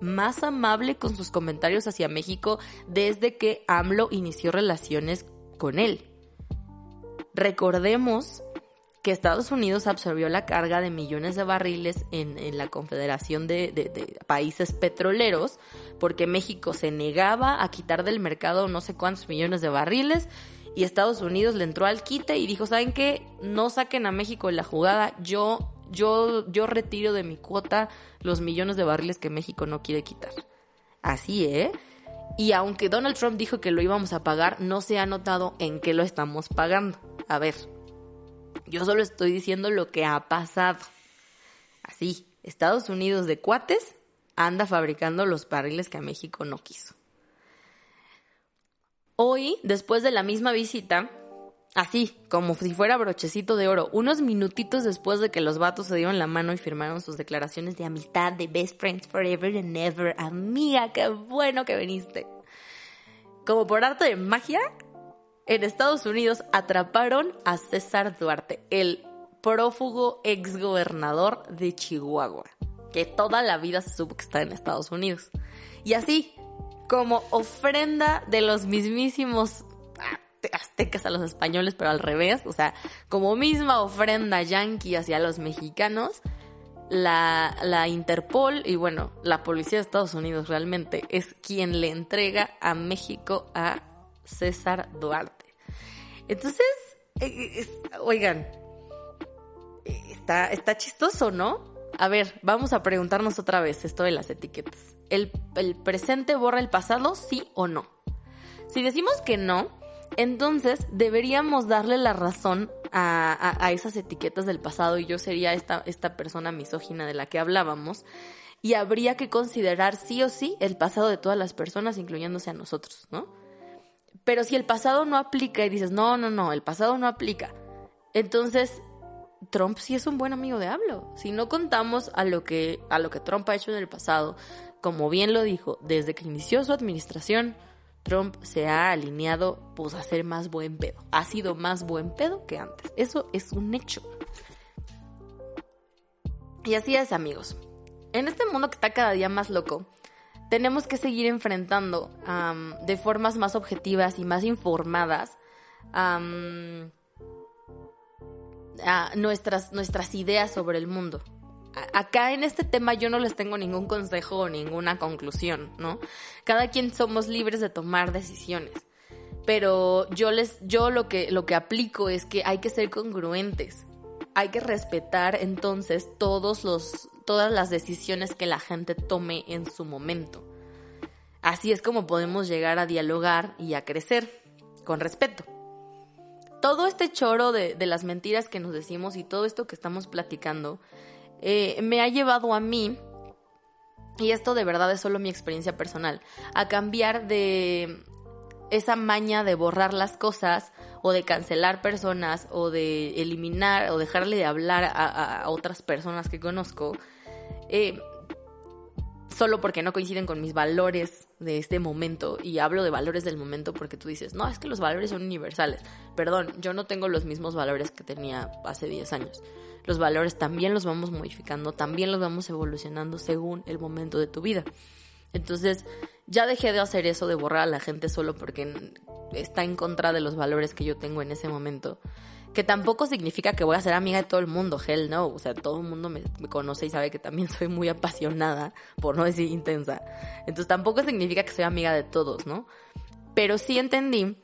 más amable con sus comentarios hacia México desde que AMLO inició relaciones con él. Recordemos que Estados Unidos absorbió la carga de millones de barriles en, la Confederación de, de- de Países Petroleros, porque México se negaba a quitar del mercado no sé cuántos millones de barriles, y Estados Unidos le entró al quite y dijo, ¿saben qué? No saquen a México en la jugada, yo, yo, yo retiro de mi cuota los millones de barriles que México no quiere quitar. Así, ¿eh? Y aunque Donald Trump dijo que lo íbamos a pagar, no se ha notado en qué lo estamos pagando. A ver, yo solo estoy diciendo lo que ha pasado. Así, Estados Unidos de cuates anda fabricando los barriles que a México no quiso. Hoy, después de la misma visita, así, como si fuera brochecito de oro, unos minutitos después de que los vatos se dieron la mano y firmaron sus declaraciones de amistad, de best friends forever and ever, amiga, qué bueno que viniste. Como por arte de magia, en Estados Unidos atraparon a César Duarte, el prófugo exgobernador de Chihuahua, que toda la vida se supo que está en Estados Unidos. Y así, como ofrenda de los mismísimos aztecas a los españoles, pero al revés, o sea, como misma ofrenda yanqui hacia los mexicanos, la, la Interpol y bueno, la policía de Estados Unidos realmente es quien le entrega a México a César Duarte. Entonces, eh, es- oigan, eh, está, está chistoso, ¿no? A ver, vamos a preguntarnos otra vez esto de las etiquetas. ¿El, el presente borra el pasado, sí o no? Si decimos que no, entonces deberíamos darle la razón a, a- a esas etiquetas del pasado y yo sería esta, esta persona misógina de la que hablábamos y habría que considerar sí o sí el pasado de todas las personas, incluyéndose a nosotros, ¿no? Pero si el pasado no aplica y dices, no, no, no, el pasado no aplica, entonces Trump sí es un buen amigo de AMLO. Si no contamos a lo que, a lo que Trump ha hecho en el pasado, como bien lo dijo, desde que inició su administración, Trump se ha alineado pues a ser más buen pedo. Ha sido más buen pedo que antes. Eso es un hecho. Y así es, amigos. En este mundo que está cada día más loco, tenemos que seguir enfrentando de formas más objetivas y más informadas nuestras, nuestras ideas sobre el mundo. Acá en este tema yo no les tengo ningún consejo o ninguna conclusión, ¿no? Cada quien somos libres de tomar decisiones. Pero yo les, yo lo que, lo que aplico es que hay que ser congruentes. Hay que respetar entonces todos los, todas las decisiones que la gente tome en su momento. Así es como podemos llegar a dialogar y a crecer con respeto todo este choro de, de las mentiras que nos decimos y todo esto que estamos platicando eh, me ha llevado a mí, y esto de verdad es solo mi experiencia personal, a cambiar de esa maña de borrar las cosas o de cancelar personas o de eliminar o dejarle de hablar a, a- a otras personas que conozco. Eh, solo porque no coinciden con mis valores de este momento. Y hablo de valores del momento porque tú dices, no, es que los valores son universales. Perdón, yo no tengo los mismos valores que tenía hace 10 años. Los valores también los vamos modificando, también los vamos evolucionando según el momento de tu vida. Entonces, ya dejé de hacer eso de borrar a la gente solo porque está en contra de los valores que yo tengo en ese momento. Que tampoco significa que voy a ser amiga de todo el mundo, hell no. O sea, todo el mundo me, conoce y sabe que también soy muy apasionada, por no decir intensa. Entonces tampoco significa que soy amiga de todos, ¿no? Pero sí entendí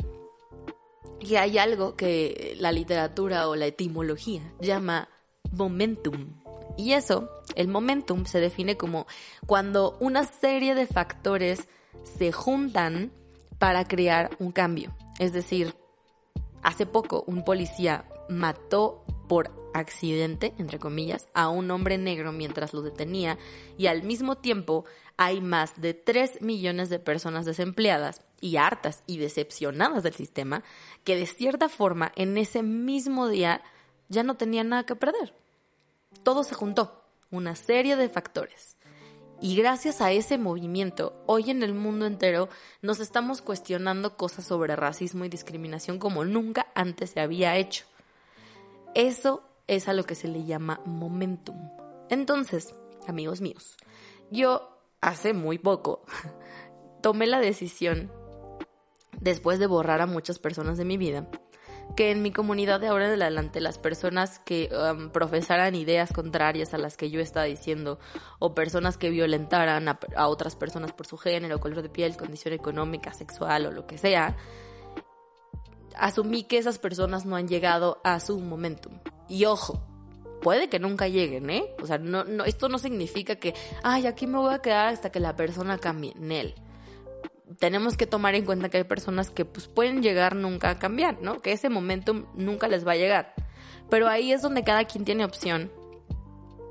que hay algo que la literatura o la etimología llama momentum. Y eso, el momentum, se define como cuando una serie de factores se juntan para crear un cambio. Es decir, hace poco un policía mató por accidente, entre comillas, a un hombre negro mientras lo detenía y al mismo tiempo hay más de 3 millones de personas desempleadas y hartas y decepcionadas del sistema que de cierta forma en ese mismo día ya no tenían nada que perder. Todo se juntó, una serie de factores. Y gracias a ese movimiento, hoy en el mundo entero nos estamos cuestionando cosas sobre racismo y discriminación como nunca antes se había hecho. Eso es a lo que se le llama momentum. Entonces, amigos míos, yo hace muy poco (laughs) tomé la decisión, después de borrar a muchas personas de mi vida, que en mi comunidad de ahora en adelante las personas que um, profesaran ideas contrarias a las que yo estaba diciendo o personas que violentaran a, a, otras personas por su género, color de piel, condición económica, sexual o lo que sea, asumí que esas personas no han llegado a su momentum. Y ojo, puede que nunca lleguen, ¿eh? O sea, no, no, esto no significa que, ay, aquí me voy a quedar hasta que la persona cambie. Nel tenemos que tomar en cuenta que hay personas que pues pueden llegar nunca a cambiar, ¿no? Que ese momento nunca les va a llegar. Pero ahí es donde cada quien tiene opción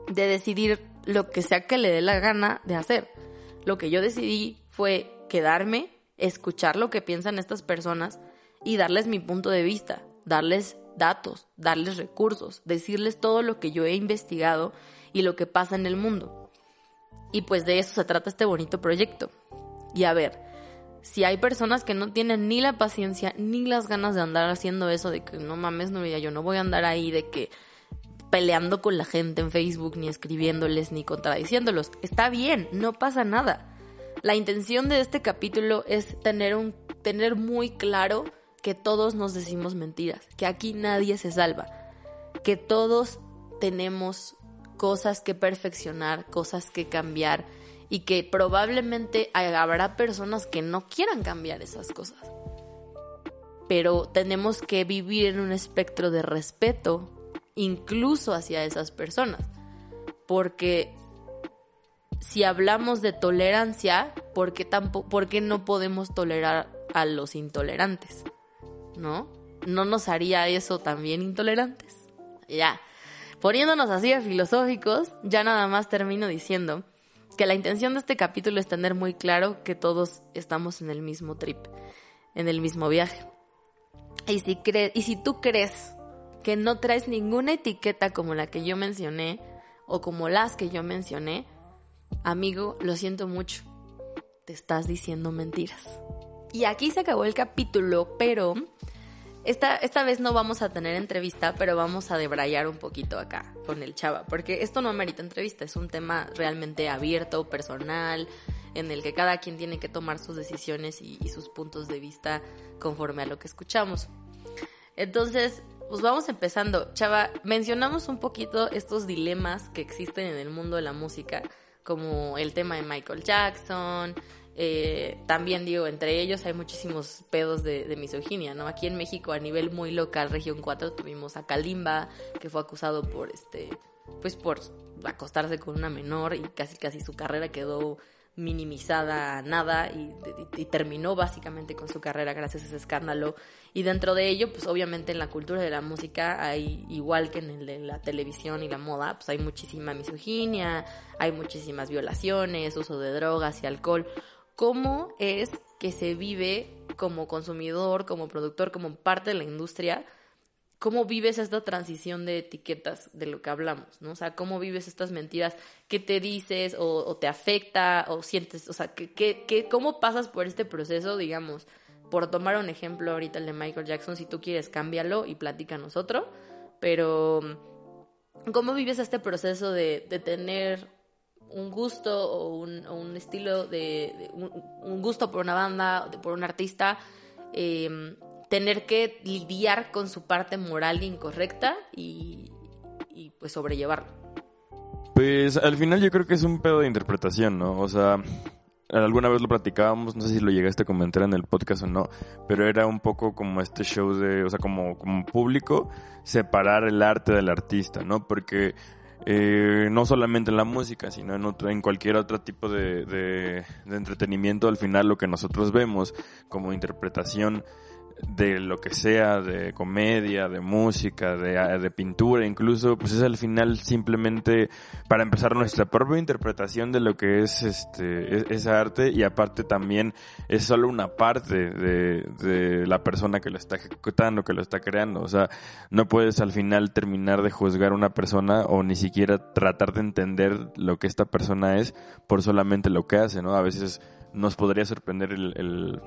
de decidir lo que sea que le dé la gana de hacer. Lo que yo decidí fue quedarme, escuchar lo que piensan estas personas y darles mi punto de vista, darles datos, darles recursos, decirles todo lo que yo he investigado y lo que pasa en el mundo. Y pues de eso se trata este bonito proyecto. Y a ver, si hay personas que no tienen ni la paciencia ni las ganas de andar haciendo eso, de que no mames, no, yo no voy a andar ahí de que peleando con la gente en Facebook, ni escribiéndoles, ni contradiciéndolos. Está bien, no pasa nada. La intención de este capítulo es tener, un, tener muy claro que todos nos decimos mentiras, que aquí nadie se salva, que todos tenemos cosas que perfeccionar, cosas que cambiar y que probablemente habrá personas que no quieran cambiar esas cosas. Pero tenemos que vivir en un espectro de respeto incluso hacia esas personas. Porque si hablamos de tolerancia, ¿por qué, tampoco, ¿por qué no podemos tolerar a los intolerantes? ¿No? ¿No nos haría eso también intolerantes? Ya. Poniéndonos así de filosóficos, ya nada más termino diciendo que la intención de este capítulo es tener muy claro que todos estamos en el mismo trip, en el mismo viaje. Y si, cre y si tú crees que no traes ninguna etiqueta como la que yo mencioné o como las que yo mencioné, amigo, lo siento mucho, te estás diciendo mentiras. Y aquí se acabó el capítulo, pero esta, esta vez no vamos a tener entrevista, pero vamos a debrayar un poquito acá con el chava, porque esto no amerita entrevista, es un tema realmente abierto, personal, en el que cada quien tiene que tomar sus decisiones y, y sus puntos de vista conforme a lo que escuchamos. Entonces, pues vamos empezando. Chava, mencionamos un poquito estos dilemas que existen en el mundo de la música, como el tema de Michael Jackson, eh, también digo, entre ellos hay muchísimos pedos de, de, misoginia, ¿no? Aquí en México, a nivel muy local, región 4, tuvimos a Kalimba, que fue acusado por este, pues por acostarse con una menor y casi casi su carrera quedó minimizada a nada y, y, terminó básicamente con su carrera gracias a ese escándalo. Y dentro de ello, pues obviamente en la cultura de la música hay, igual que en el de la televisión y la moda, pues hay muchísima misoginia, hay muchísimas violaciones, uso de drogas y alcohol cómo es que se vive como consumidor, como productor, como parte de la industria, cómo vives esta transición de etiquetas de lo que hablamos, ¿no? O sea, cómo vives estas mentiras, qué te dices o, te afecta o sientes, o sea, ¿qué, qué, qué, cómo pasas por este proceso, digamos, por tomar un ejemplo ahorita el de Michael Jackson, si tú quieres, cámbialo y platícanos otro, pero ¿cómo vives este proceso de, de tener un gusto o un, un estilo de, un, gusto por una banda, por un artista, eh, tener que lidiar con su parte moral incorrecta y, y pues sobrellevarlo. Pues al final yo creo que es un pedo de interpretación, ¿no? O sea, alguna vez lo platicábamos, no sé si lo llegaste a comentar en el podcast o no, pero era un poco como este show de, o sea, como, como público, separar el arte del artista, ¿no? Porque eh, no solamente en la música, sino en, otro, en cualquier otro tipo de, de, de, entretenimiento, al final lo que nosotros vemos como interpretación de lo que sea, de comedia, de música, de, de, pintura, incluso, pues es al final simplemente para empezar nuestra propia interpretación de lo que es este ese arte y aparte también es solo una parte de, de la persona que lo está ejecutando, que lo está creando. O sea, no puedes al final terminar de juzgar a una persona o ni siquiera tratar de entender lo que esta persona es por solamente lo que hace, ¿no? A veces nos podría sorprender el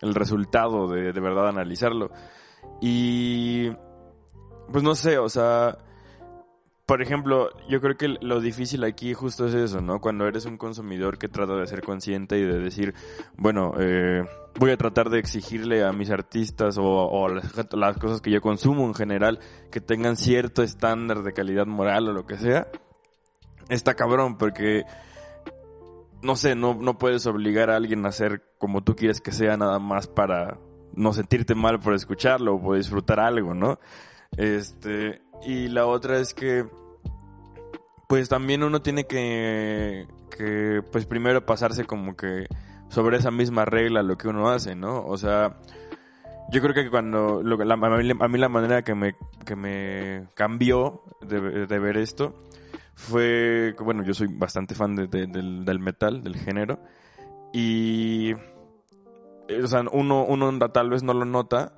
el resultado de, de verdad analizarlo. Y pues no sé, o sea, por ejemplo, yo creo que lo difícil aquí justo es eso, ¿no? Cuando eres un consumidor que trata de ser consciente y de decir, bueno, eh, voy a tratar de exigirle a mis artistas o, o las, las, cosas que yo consumo en general que tengan cierto estándar de calidad moral o lo que sea, está cabrón porque no sé, no, no puedes obligar a alguien a hacer como tú quieres que sea nada más para no sentirte mal por escucharlo o por disfrutar algo, ¿no? Este, y la otra es que, pues también uno tiene que, que, pues primero pasarse como que sobre esa misma regla lo que uno hace, ¿no? O sea, yo creo que cuando, lo, la, a mí la manera que me, que me cambió de, de ver esto, fue, bueno, yo soy bastante fan de, de, del, metal, del género, y, o sea, uno, uno tal vez no lo nota,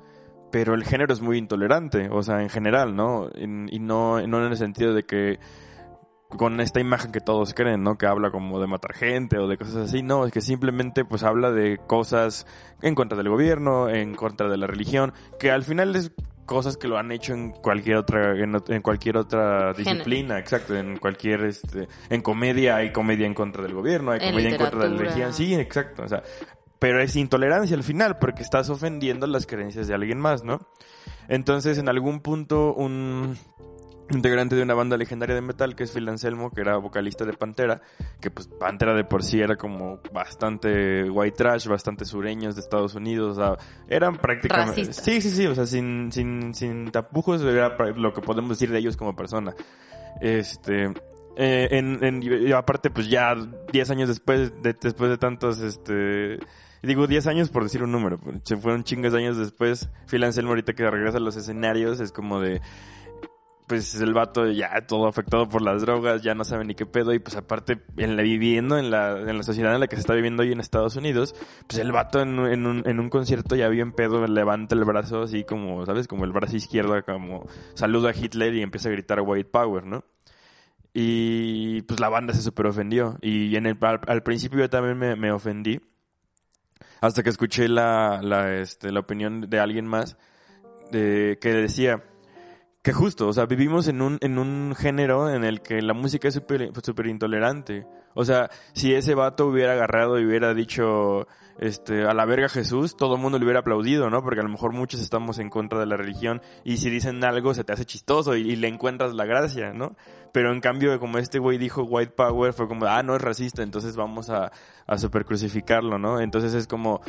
pero el género es muy intolerante, o sea, en general, ¿no? Y, y no, no en el sentido de que con esta imagen que todos creen, ¿no? Que habla como de matar gente o de cosas así, no, es que simplemente pues habla de cosas en contra del gobierno, en contra de la religión, que al final es cosas que lo han hecho en cualquier otra en, en cualquier otra disciplina, Género. exacto, en cualquier este en comedia hay comedia en contra del gobierno, hay En comedia en contra de la religión, sí, exacto, o sea, pero es intolerancia al final porque estás ofendiendo las creencias de alguien más, ¿no? Entonces, en algún punto un integrante de una banda legendaria de metal que es Phil Anselmo, que era vocalista de Pantera, que pues Pantera de por sí era como bastante white trash, bastante sureños de Estados Unidos, o sea, eran prácticamente... Sí, sí, sí, o sea, sin, sin, sin tapujos era lo que podemos decir de ellos como persona. Este... eh, en, en- aparte, pues ya 10 años después de, después de tantos, este... Digo 10 años por decir un número, se fueron chingos de años después. Phil Anselmo ahorita que regresa a los escenarios es como de pues el vato ya todo afectado por las drogas, ya no sabe ni qué pedo y pues aparte en la viviendo en la, en la sociedad en la que se está viviendo hoy en Estados Unidos, pues el vato en, en un, en un concierto ya bien pedo levanta el brazo así como, ¿sabes? Como el brazo izquierdo como saluda a Hitler y empieza a gritar White Power, ¿no? Y pues la banda se super ofendió y en el, al, al principio yo también me, me ofendí hasta que escuché la, la, este, la opinión de alguien más de, que decía que justo, o sea, vivimos en un, en un género en el que la música es súper super intolerante. O sea, si ese vato hubiera agarrado y hubiera dicho, este, a la verga Jesús, todo el mundo le hubiera aplaudido, ¿no? Porque a lo mejor muchos estamos en contra de la religión y si dicen algo se te hace chistoso y, y le encuentras la gracia, ¿no? Pero en cambio, como este güey dijo white power, fue como, ah, no es racista, entonces vamos a, a super crucificarlo, ¿no? Entonces es como,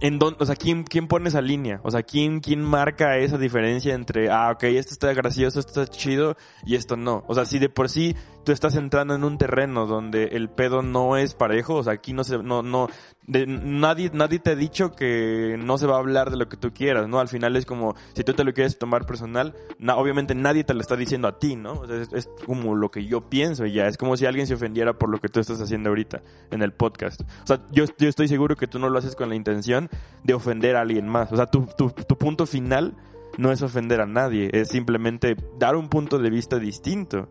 en dónde, o sea, ¿quién, ¿quién pone esa línea? O sea, ¿quién, ¿quién marca esa diferencia entre, ah, ok, esto está gracioso, esto está chido y esto no? O sea, si de por sí tú estás entrando en un terreno donde el pedo no es parejo, o sea, aquí no se, no, no, de, nadie, nadie te ha dicho que no se va a hablar de lo que tú quieras, ¿no? Al final es como, si tú te lo quieres tomar personal, na- obviamente nadie te lo está diciendo a ti, ¿no? O sea, es, es como lo que yo pienso y ya, es como si alguien se ofendiera por lo que tú estás haciendo ahorita en el podcast. O sea, yo, yo estoy seguro que tú no lo haces con la intención de ofender a alguien más. O sea, tu, tu, tu punto final no es ofender a nadie, es simplemente dar un punto de vista distinto.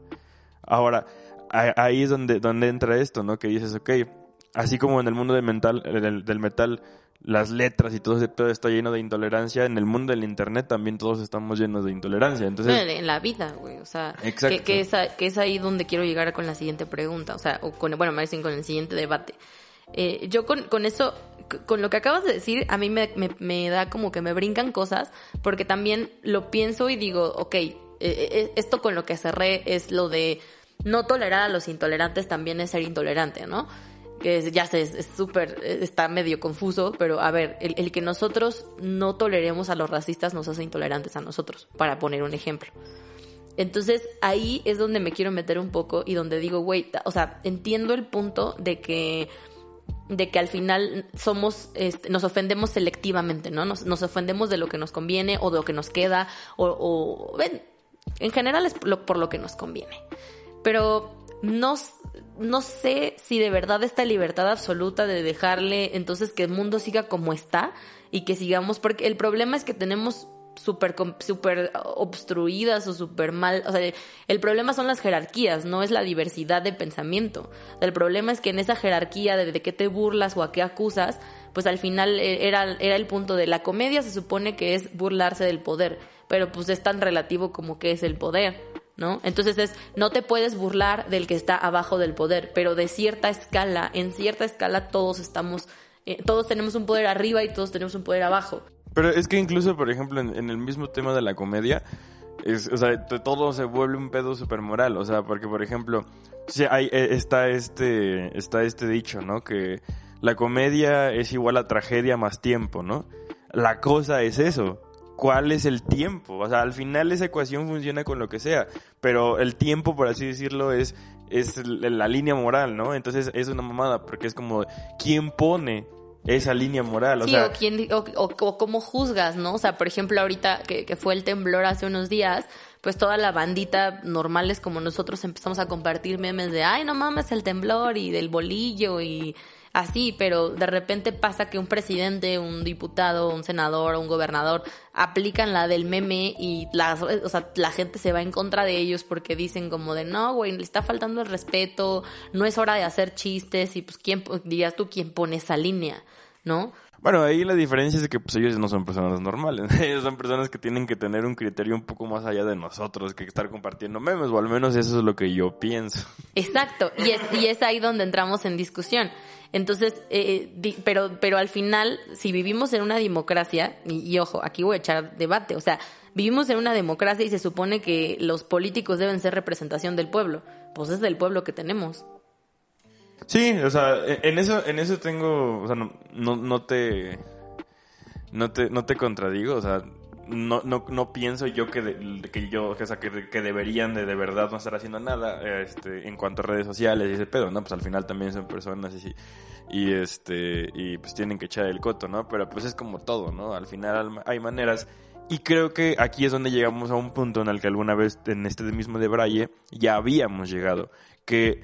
Ahora, ahí es donde, donde entra esto, ¿no? Que dices, ok, así como en el mundo del, mental, del, del metal las letras y todo ese pedo está lleno de intolerancia, en el mundo del internet también todos estamos llenos de intolerancia. Entonces, en la vida, güey. O sea, Exacto. que, que, es, a- que es ahí donde quiero llegar con la siguiente pregunta. O sea, o con, bueno, más bien con el siguiente debate. Eh, yo con, con eso, con lo que acabas de decir, a mí me, me, me da como que me brincan cosas, porque también lo pienso y digo, ok, eh, eh, esto con lo que cerré es lo de no tolerar a los intolerantes también es ser intolerante, ¿no? que ya sé, es súper, eh, está medio confuso, pero a ver, el, que nosotros no toleremos a los racistas nos hace intolerantes a nosotros, para poner un ejemplo. Entonces ahí es donde me quiero meter un poco y donde digo, güey, o sea, entiendo el punto de que de que al final somos, este, nos ofendemos selectivamente, ¿no? Nos, nos ofendemos de lo que nos conviene o de lo que nos queda, o, o ven, en general es lo- por lo que nos conviene. Pero no, no sé si de verdad esta libertad absoluta de dejarle entonces que el mundo siga como está y que sigamos, porque el problema es que tenemos súper súper obstruidas o súper mal, o sea, el problema son las jerarquías, no es la diversidad de pensamiento. El problema es que en esa jerarquía de, de qué te burlas o a qué acusas, pues al final eh, era, era el punto de la comedia se supone que es burlarse del poder, pero pues es tan relativo como que es el poder. ¿No? Entonces es, no te puedes burlar del que está abajo del poder, pero de cierta escala, en cierta escala todos estamos, eh, todos tenemos un poder arriba y todos tenemos un poder abajo. Pero es que incluso, por ejemplo, en, en el mismo tema de la comedia, es, o sea, todo se vuelve un pedo super moral. O sea, porque, por ejemplo, sí, hay, eh, está, este, está este dicho, ¿no? Que la comedia es igual a tragedia más tiempo, ¿no? La cosa es eso. ¿Cuál es el tiempo? O sea, al final esa ecuación funciona con lo que sea, pero el tiempo, por así decirlo, es, es la línea moral, ¿no? Entonces es una mamada, porque es como, ¿quién pone esa línea moral? O sí, sea, o, quién, o, o- o cómo juzgas, ¿no? O sea, por ejemplo, ahorita que, que fue el temblor hace unos días, pues toda la bandita normales como nosotros empezamos a compartir memes de, ay, no mames, el temblor y del bolillo y así, pero de repente pasa que un presidente, un diputado, un senador, un gobernador aplican la del meme y la, o sea, la gente se va en contra de ellos porque dicen como de, no, güey, le está faltando el respeto, no es hora de hacer chistes y pues, ¿quién, dirías tú, quién pone esa línea? ¿No? Bueno, ahí la diferencia es que pues ellos no son personas normales. (laughs) Ellos son personas que tienen que tener un criterio un poco más allá de nosotros que estar compartiendo memes, o al menos eso es lo que yo pienso. Exacto, y es, y es ahí donde entramos en discusión. Entonces, eh, di- pero, pero al final, si vivimos en una democracia, y, ojo, aquí voy a echar debate, o sea, vivimos en una democracia y se supone que los políticos deben ser representación del pueblo, pues es del pueblo que tenemos. Sí, o sea, en eso, en eso tengo, o sea, no, no, no te, no te, no te contradigo, o sea, no, no, no pienso yo que, de- que yo, que, que, deberían de, de verdad no estar haciendo nada, este, en cuanto a redes sociales y ese pedo, ¿no? Pues al final también son personas y, y este, y pues tienen que echar el coto, ¿no? Pero pues es como todo, ¿no? Al final hay maneras y creo que aquí es donde llegamos a un punto en el que alguna vez en este mismo de Braille ya habíamos llegado, que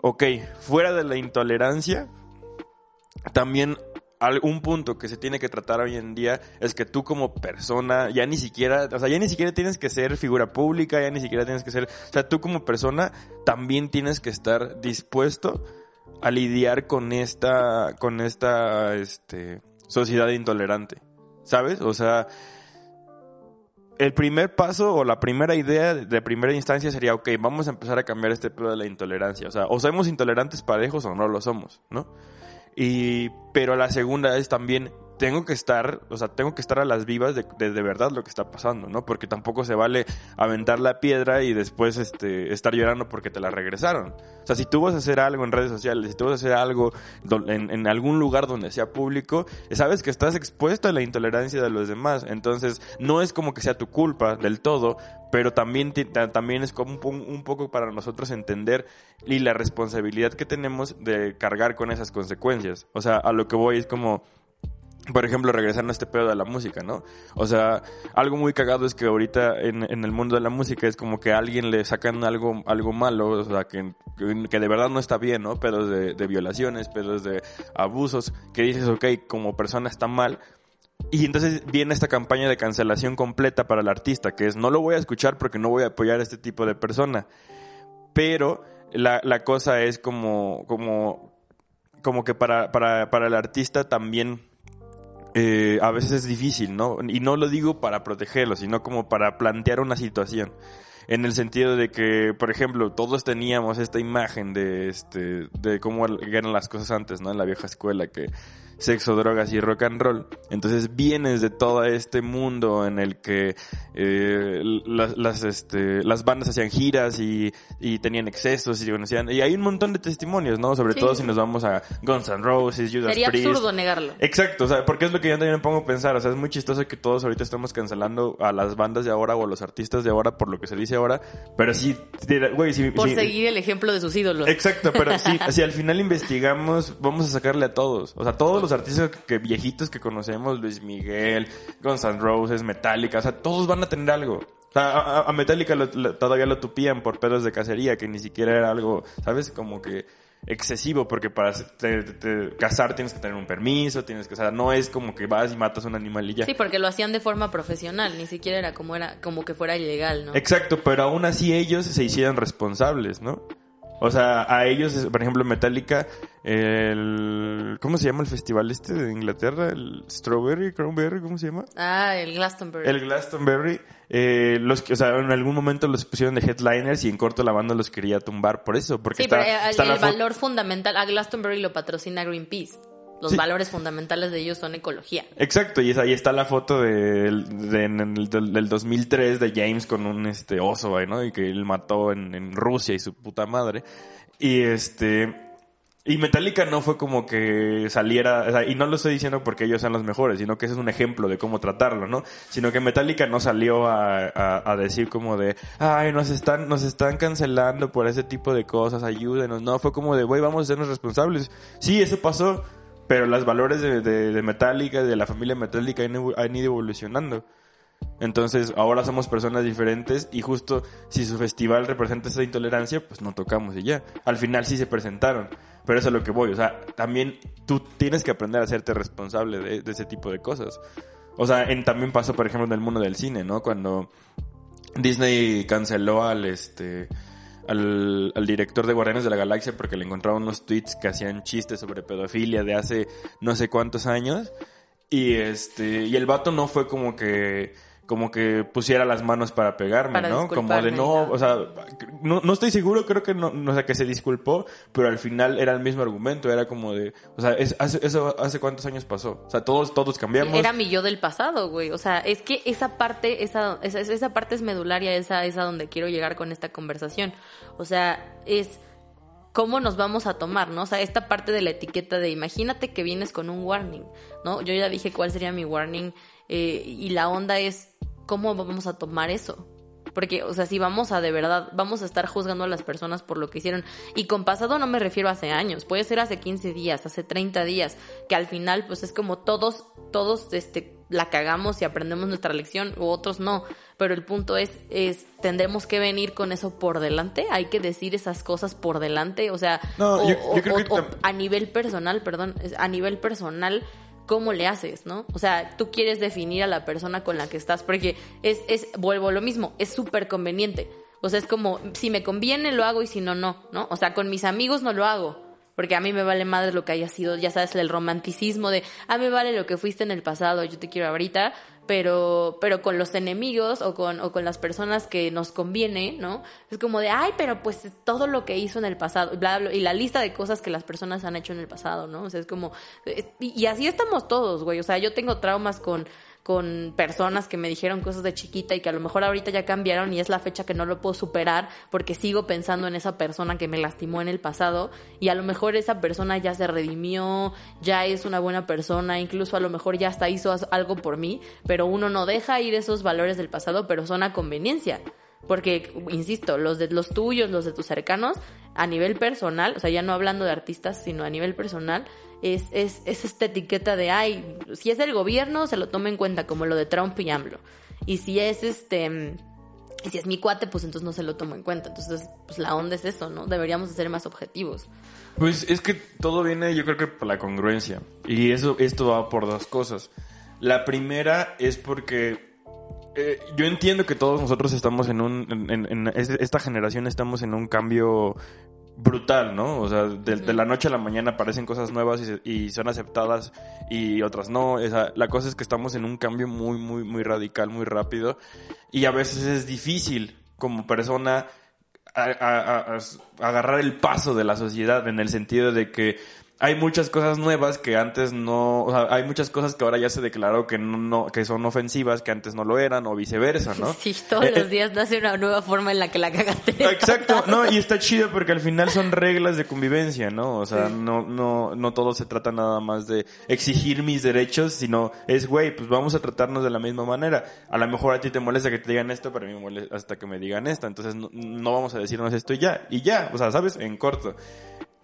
ok, fuera de la intolerancia, también algún punto que se tiene que tratar hoy en día es que tú como persona ya ni siquiera, o sea, ya ni siquiera tienes que ser figura pública, ya ni siquiera tienes que ser, o sea, tú como persona también tienes que estar dispuesto a lidiar con esta, con esta, este, sociedad intolerante, ¿sabes? O sea, el primer paso o la primera idea de primera instancia sería, ok, vamos a empezar a cambiar este pedo de la intolerancia. O sea, o somos intolerantes parejos o no lo somos, ¿no? Y, pero la segunda es también, tengo que estar, o sea, tengo que estar a las vivas de, de, de verdad lo que está pasando, ¿no? Porque tampoco se vale aventar la piedra y después este, estar llorando porque te la regresaron. O sea, si tú vas a hacer algo en redes sociales, si tú vas a hacer algo en, en algún lugar donde sea público, sabes que estás expuesto a la intolerancia de los demás. Entonces, no es como que sea tu culpa del todo, pero también, también es como un, un poco para nosotros entender y la responsabilidad que tenemos de cargar con esas consecuencias. O sea, a lo que voy es como por ejemplo, regresando a este pedo de la música, ¿no? O sea, algo muy cagado es que ahorita en, en el mundo de la música es como que a alguien le sacan algo, algo malo, o sea, que, que de verdad no está bien, ¿no? Pedos de, de violaciones, pedos de abusos, que dices, ok, como persona está mal, y entonces viene esta campaña de cancelación completa para el artista, que es no lo voy a escuchar porque no voy a apoyar a este tipo de persona. Pero la, la cosa es como, como, como que para, para, para el artista también eh, a veces es difícil, ¿no? Y no lo digo para protegerlo, sino como para plantear una situación. En el sentido de que, por ejemplo, todos teníamos esta imagen de este de cómo eran las cosas antes, ¿no? En la vieja escuela, que sexo, drogas y rock and roll. Entonces vienes de todo este mundo en el que eh, las, las, este, las bandas hacían giras y, y tenían excesos y, bueno, hacían- y hay un montón de testimonios, ¿no? Sobre Sí. todo si nos vamos a Guns N' Roses, Judas Sería Priest. absurdo negarlo. Exacto, o sea, porque es lo que yo también me pongo a pensar, o sea, es muy chistoso que todos ahorita estamos cancelando a las bandas de ahora o a los artistas de ahora por lo que se dice ahora, pero sí, güey, si, Por seguir el ejemplo de sus ídolos. Exacto, pero sí, (laughs) si al final investigamos, vamos a sacarle a todos. O sea, todos los artistas que, que viejitos que conocemos, Luis Miguel, Guns N' Roses, Metallica, o sea, todos van a tener algo. O sea, a, a- a Metallica lo- lo- todavía lo tupían por pedos de cacería, que ni siquiera era algo, ¿sabes? Como que excesivo, porque para te- te- te- cazar tienes que tener un permiso, tienes que, o sea, no es como que vas y matas a un animal y ya. Sí, porque lo hacían de forma profesional, ni siquiera era como era como que fuera ilegal, ¿no? Exacto, pero aún así ellos se hicieron responsables, ¿no? O sea, a ellos, por ejemplo, Metallica, el... ¿Cómo se llama el festival este de Inglaterra? El Strawberry, Cranberry, ¿cómo se llama? Ah, el Glastonbury. El Glastonbury. Eh, los que, o sea, en algún momento los pusieron de headliners y en corto la banda los quería tumbar por eso, porque Sí, está, pero el, está el valor fundamental, a Glastonbury lo patrocina Greenpeace. Los Sí. valores fundamentales de ellos son ecología. Exacto, y es- ahí está la foto del- de, en el- del, del 2003 de James con un este oso, ahí, ¿no? Y que él mató en, en Rusia y su puta madre. Y este... Y Metallica no fue como que saliera, o sea, y no lo estoy diciendo porque ellos sean los mejores, sino que ese es un ejemplo de cómo tratarlo, ¿no? Sino que Metallica no salió a, a, a decir como de, ay, nos están, nos están cancelando por ese tipo de cosas, ayúdenos. No, fue como de, güey, vamos a sernos responsables. Sí, eso pasó, pero los valores de, de, de Metallica, de la familia Metallica han, han ido evolucionando. Entonces, ahora somos personas diferentes y justo si su festival representa esa intolerancia, pues no tocamos y ya. Al final sí se presentaron, pero eso es lo que voy. O sea, también tú tienes que aprender a hacerte responsable de, ese tipo de cosas. O sea, también pasó, por ejemplo, en el mundo del cine, ¿no? Cuando Disney canceló al este al, al director de Guardianes de la Galaxia porque le encontraron unos tweets que hacían chistes sobre pedofilia de hace no sé cuántos años. Y este y el vato no fue como que como que pusiera las manos para pegarme, Para ¿no? Como de no, ¿no? o sea, no, no estoy seguro, creo que no, no, o sea, que se disculpó, pero al final era el mismo argumento, era como de, o sea, es, hace, eso hace cuántos años pasó, o sea, todos, todos cambiamos. Era mi yo del pasado, güey. O sea, es que esa parte, esa, esa, esa parte es medularia, esa es a donde quiero llegar con esta conversación. O sea, es cómo nos vamos a tomar, ¿no? O sea, esta parte de la etiqueta de imagínate que vienes con un warning, ¿no? Yo ya dije cuál sería mi warning eh, y la onda es cómo vamos a tomar eso. Porque, o sea, si vamos a de verdad, vamos a estar juzgando a las personas por lo que hicieron. Y con pasado no me refiero a hace años, puede ser hace 15 días, hace 30 días, que al final, pues es como todos, todos, este, la cagamos y aprendemos nuestra lección, u otros no. Pero el punto es, es, tendremos que venir con eso por delante, hay que decir esas cosas por delante, o sea, No, o- yo- o- yo creo o- que o tam- a nivel personal, perdón, a nivel personal, ¿cómo le haces, no? O sea, tú quieres definir a la persona con la que estás, porque es, es vuelvo lo mismo, es súper conveniente. O sea, es como, si me conviene lo hago y si no, no, ¿no? O sea, con mis amigos no lo hago. Porque a mí me vale madre lo que haya sido, ya sabes, el romanticismo de, a mí me vale lo que fuiste en el pasado, yo te quiero ahorita, pero, pero con los enemigos o con, o con las personas que nos conviene, ¿no? Es como de, ay, pero pues todo lo que hizo en el pasado, bla, bla, y la lista de cosas que las personas han hecho en el pasado, ¿no? O sea, es como, eh, y, y así estamos todos, güey, o sea, yo tengo traumas con, con personas que me dijeron cosas de chiquita y que a lo mejor ahorita ya cambiaron y es la fecha que no lo puedo superar porque sigo pensando en esa persona que me lastimó en el pasado y a lo mejor esa persona ya se redimió, ya es una buena persona, incluso a lo mejor ya hasta hizo algo por mí, pero uno no deja ir esos valores del pasado, pero son a conveniencia. Porque, insisto, los de los tuyos, los de tus cercanos, a nivel personal, o sea, ya no hablando de artistas, sino a nivel personal, es, es, es esta etiqueta de, ay, si es del gobierno, se lo toma en cuenta, como lo de Trump y AMLO. Y si es este, si es mi cuate, pues entonces no se lo tomo en cuenta. Entonces, pues la onda es eso, ¿no? Deberíamos de ser más objetivos. Pues es que todo viene, yo creo que por la congruencia. Y eso, esto va por dos cosas. La primera es porque eh, yo entiendo que todos nosotros estamos en un, en, en- en esta generación estamos en un cambio brutal, ¿no? O sea, de, de la noche a la mañana aparecen cosas nuevas y, se- y son aceptadas y otras no. O sea, la cosa es que estamos en un cambio muy, muy, muy radical, muy rápido y a veces es difícil como persona a- a- a- a- agarrar el paso de la sociedad en el sentido de que hay muchas cosas nuevas que antes no, o sea, hay muchas cosas que ahora ya se declaró que no, no- que son ofensivas que antes no lo eran o viceversa, ¿no? (laughs) Sí, todos Eh, los días nace una nueva forma en la que la cagaste. (laughs) Exacto, no, y está chido porque al final son reglas de convivencia, ¿no? O sea, no, no, no todo se trata nada más de exigir mis derechos, sino es, güey, pues vamos a tratarnos de la misma manera. A lo mejor a ti te molesta que te digan esto, pero a mí me molesta hasta que me digan esto. Entonces no, no vamos a decirnos esto y ya, y ya, o sea, ¿sabes? En corto.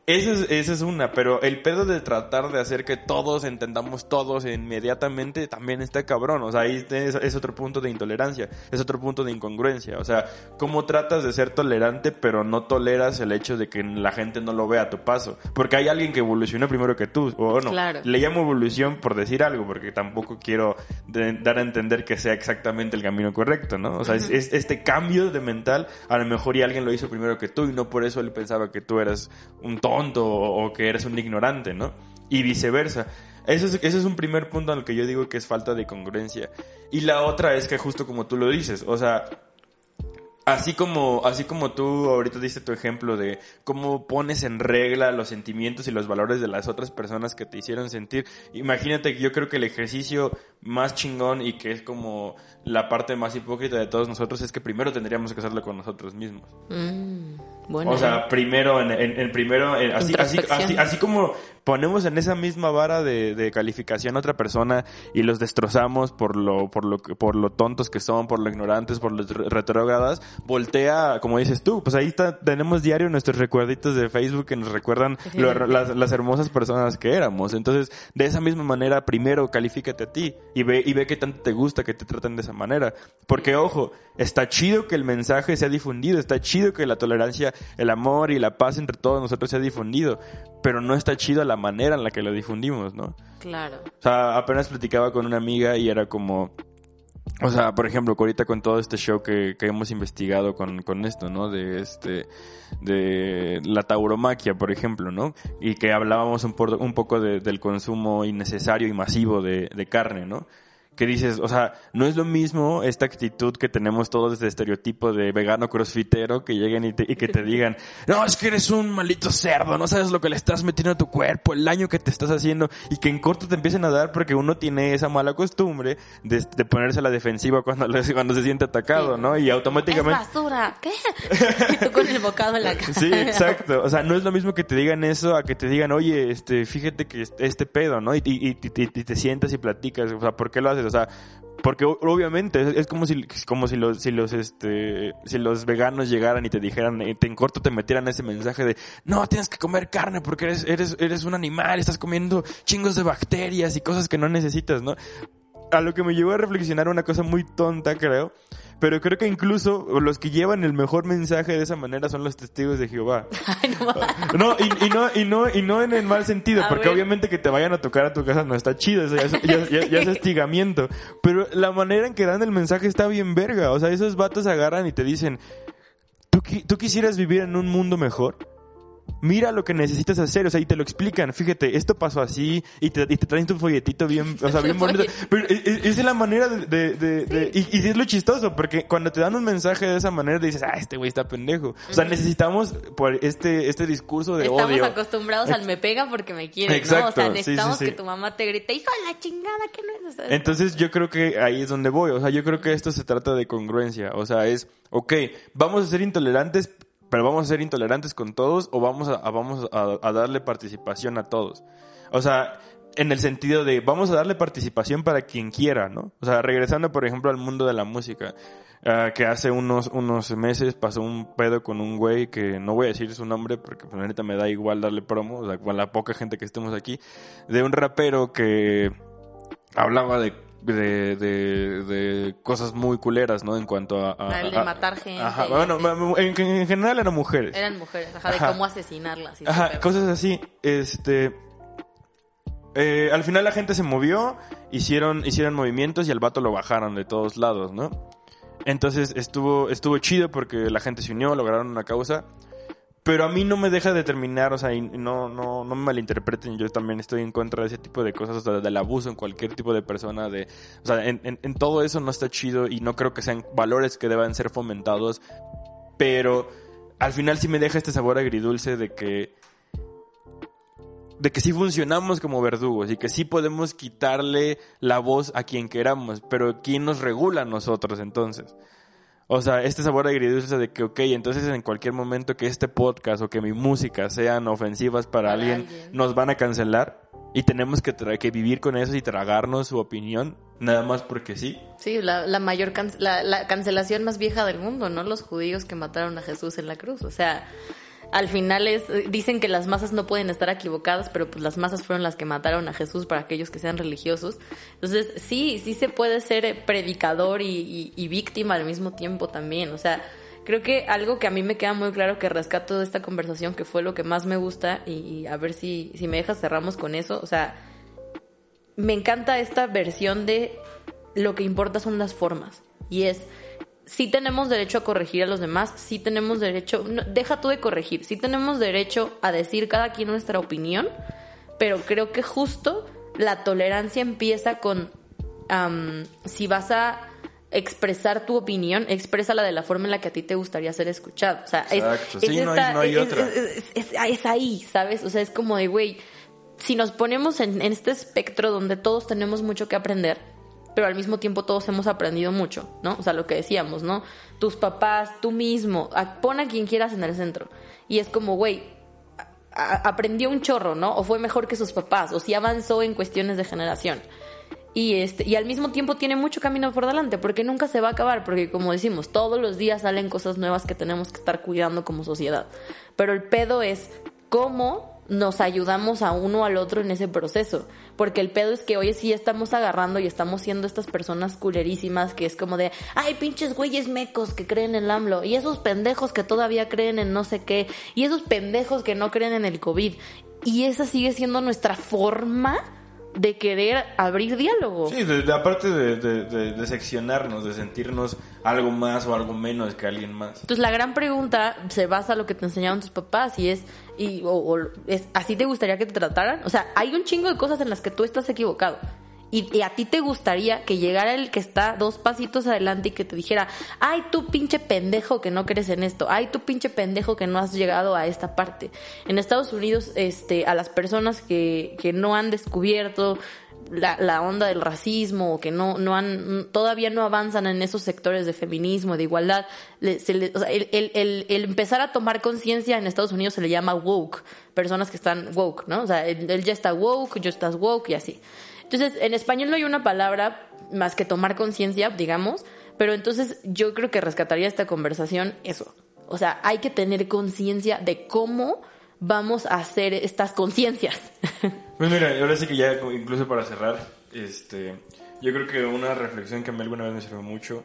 Esa es, esa es una, pero el pedo de tratar de hacer que todos entendamos todos inmediatamente también está cabrón. O sea, ahí es, es otro punto de intolerancia, es otro punto de incongruencia. O sea, cómo tratas de ser tolerante, pero no toleras el hecho de que la gente no lo vea a tu paso. Porque hay alguien que evolucionó primero que tú, o no. Claro. Le llamo evolución por decir algo, porque tampoco quiero de- dar a entender que sea exactamente el camino correcto, ¿no? O sea, es, es- este cambio de mental, a lo mejor y alguien lo hizo primero que tú y no por eso él pensaba que tú eras un tonto o, que eres un ignorante, ¿no? Y viceversa. Ese es, ese es un primer punto en el que yo digo que es falta de congruencia. Y la otra es que justo como tú lo dices, o sea, Así como, así como tú ahorita diste tu ejemplo de cómo pones en regla los sentimientos y los valores de las otras personas que te hicieron sentir. Imagínate que yo creo que el ejercicio más chingón y que es como la parte más hipócrita de todos nosotros es que primero tendríamos que hacerlo con nosotros mismos. Mm, bueno. O sea, primero, en, en- en primero, en- así, así, así, así como ponemos en esa misma vara de, de calificación a otra persona y los destrozamos por lo, por lo, por lo tontos que son, por lo ignorantes, por lo re- retrógradas, voltea, como dices tú, pues ahí está, tenemos diario nuestros recuerditos de Facebook que nos recuerdan lo- las, las hermosas personas que éramos. Entonces, de esa misma manera, primero califícate a ti y ve, y ve qué tanto te gusta que te traten de esa manera. Porque, ojo, está chido que el mensaje sea difundido, está chido que la tolerancia, el amor y la paz entre todos nosotros sea difundido, pero no está chido la manera en la que lo difundimos, ¿no? Claro. O sea, apenas platicaba con una amiga y era como... O sea, por ejemplo, ahorita con todo este show que, que hemos investigado con, con esto, ¿no? De este, de la tauromaquia, por ejemplo, ¿no? Y que hablábamos un, por- un poco de- del consumo innecesario y masivo de, de carne, ¿no? Que dices, o sea, no es lo mismo esta actitud que tenemos todos de estereotipo de vegano crossfitero que lleguen y, te- y que te digan, (laughs) no, es que eres un maldito cerdo, no sabes lo que le estás metiendo a tu cuerpo, el daño que te estás haciendo, y que en corto te empiecen a dar porque uno tiene esa mala costumbre de, de ponerse a la defensiva cuando, cuando se siente atacado, Sí. ¿no? Y Es automáticamente... basura. ¿Qué? y (laughs) tú con el bocado en la (laughs) cara. Sí, exacto. O sea, no es lo mismo que te digan eso a que te digan, oye, este, fíjate que este, pedo, ¿no? Y, y- y- y- y te sientas y platicas. O sea, ¿por qué lo haces? O sea, porque obviamente es, como si, como si los, si los, este, si los veganos llegaran y te dijeran, eh, en corto te metieran ese mensaje de, no, tienes que comer carne porque eres, eres, eres un animal, estás comiendo chingos de bacterias y cosas que no necesitas, ¿no? a lo que me llevó a reflexionar una cosa muy tonta, creo. Pero creo que incluso los que llevan el mejor mensaje de esa manera son los testigos de Jehová. (laughs) Ay, no y, y no, y no, y no en el mal sentido, A porque ver. obviamente que te vayan a tocar a tu casa no está chido, eso ya es, ya- ya- ya es (laughs) hostigamiento. Pero la manera en que dan el mensaje está bien verga. O sea, esos vatos agarran y te dicen, ¿tú, qui- tú quisieras vivir en un mundo mejor? Mira lo que necesitas hacer, o sea, y te lo explican. Fíjate, esto pasó así, y te, y te traen tu folletito bien, o sea, bien (laughs) bonito. Pero es, es- es la manera de, de, de- de- y, y es lo chistoso, porque cuando te dan un mensaje de esa manera dices, ah, este güey está pendejo. O sea, necesitamos por este, este discurso de Estamos odio. acostumbrados al me pega porque me quiere, ¿no? O Exacto, sea, necesitamos sí, sí. que tu mamá te grite, hijo de la chingada, que no es... Entonces yo creo que ahí es donde voy. O sea, yo creo que esto se trata de congruencia. O sea, es, ok, vamos a ser intolerantes, pero vamos a ser intolerantes con todos o vamos a, vamos a, darle participación a todos. O sea, en el sentido de vamos a darle participación para quien quiera, ¿no? O sea, regresando por ejemplo al mundo de la música. ah, que hace unos, unos meses pasó un pedo con un güey que no voy a decir su nombre porque pues, neta me da igual darle promo, o sea, con la poca gente que estemos aquí, de un rapero que hablaba de, de, de, de cosas muy culeras, ¿no? En cuanto a... a- el de a- matar gente Ajá, bueno, en, en general eran mujeres. Eran mujeres, ajá, de Ajá. cómo asesinarlas. y Ajá, cosas así. Este... eh, al final la gente se movió, hicieron, hicieron movimientos y al vato lo bajaron de todos lados, ¿no? Entonces estuvo, estuvo chido porque la gente se unió, lograron una causa. Pero a mí no me deja de terminar, o sea, y no, no, no me malinterpreten, yo también estoy en contra de ese tipo de cosas, o sea, del abuso en cualquier tipo de persona, de, o sea, en, en- en todo eso no está chido y no creo que sean valores que deban ser fomentados, pero al final sí me deja este sabor agridulce de que de que sí funcionamos como verdugos y que sí podemos quitarle la voz a quien queramos, pero ¿quién nos regula a nosotros entonces? O sea, este sabor agridulce de que, ok, entonces en cualquier momento que este podcast o que mi música sean ofensivas para, Para alguien, alguien. nos van a cancelar y tenemos que, tra- que vivir con eso y tragarnos su opinión, nada más porque sí. Sí, la, la mayor can- la, la cancelación más vieja del mundo, ¿no? Los judíos que mataron a Jesús en la cruz. O sea, al final es, dicen que las masas no pueden estar equivocadas, pero pues las masas fueron las que mataron a Jesús para aquellos que sean religiosos. Entonces, sí, sí se puede ser eh, predicador y víctima al mismo tiempo también. O sea, creo que algo que a mí me queda muy claro que rescato de esta conversación, que fue lo que más me gusta, y, y a ver si, si me dejas cerramos con eso. O sea, me encanta esta versión de lo que importa son las formas. Y es, sí tenemos derecho a corregir a los demás, sí tenemos derecho, no, deja tú de corregir, sí tenemos derecho a decir cada quien nuestra opinión, pero creo que justo la tolerancia empieza con am, si vas a expresar tu opinión, exprésala de la forma en la que a ti te gustaría ser escuchado. O sea, es- Exacto. es, Sí, no hay- no hay es- otra. es- ahí, ¿sabes? O sea, es como de, güey, si nos ponemos en, en este espectro donde todos tenemos mucho que aprender, pero al mismo tiempo todos hemos aprendido mucho, ¿no? O sea, lo que decíamos, ¿no? Tus papás, tú mismo, pon a quien quieras en el centro. Y es como, güey, aprendió un chorro, ¿no? O fue mejor que sus papás, o si avanzó en cuestiones de generación. Y, este, y al mismo tiempo tiene mucho camino por delante, porque nunca se va a acabar, porque como decimos, todos los días salen cosas nuevas que tenemos que estar cuidando como sociedad. Pero el pedo es cómo nos ayudamos a uno al otro en ese proceso. Porque el pedo es que hoy sí estamos agarrando y estamos siendo estas personas culerísimas que es como de, ay, pinches güeyes mecos que creen en el AMLO, y esos pendejos que todavía creen en no sé qué, y esos pendejos que no creen en el COVID. Y esa sigue siendo nuestra forma de querer abrir diálogo. Sí, de, de- aparte de, de- de- de seccionarnos, de sentirnos algo más o algo menos que alguien más. Entonces la gran pregunta se basa en lo que te enseñaron tus papás y es, y, o, es ¿así te gustaría que te trataran? O sea, hay un chingo de cosas en las que tú estás equivocado. Y, y a ti te gustaría que llegara el que está dos pasitos adelante y que te dijera, ay, tú pinche pendejo que no crees en esto, ay, tú pinche pendejo que no has llegado a esta parte. En Estados Unidos, este, a las personas que, que no han descubierto la, la onda del racismo o que no, no han, todavía no avanzan en esos sectores de feminismo, de igualdad. o sea, el, empezar a tomar conciencia en Estados Unidos se le llama woke. Personas que están woke, ¿no? O sea, él ya está woke, yo estás woke y así. Entonces, en español no hay una palabra más que tomar conciencia, digamos, pero entonces yo creo que rescataría esta conversación eso. O sea, hay que tener conciencia de cómo vamos a hacer estas conciencias. (laughs) Pues mira, ahora sí que ya incluso para cerrar, este, yo creo que una reflexión que a mí alguna vez me sirvió mucho,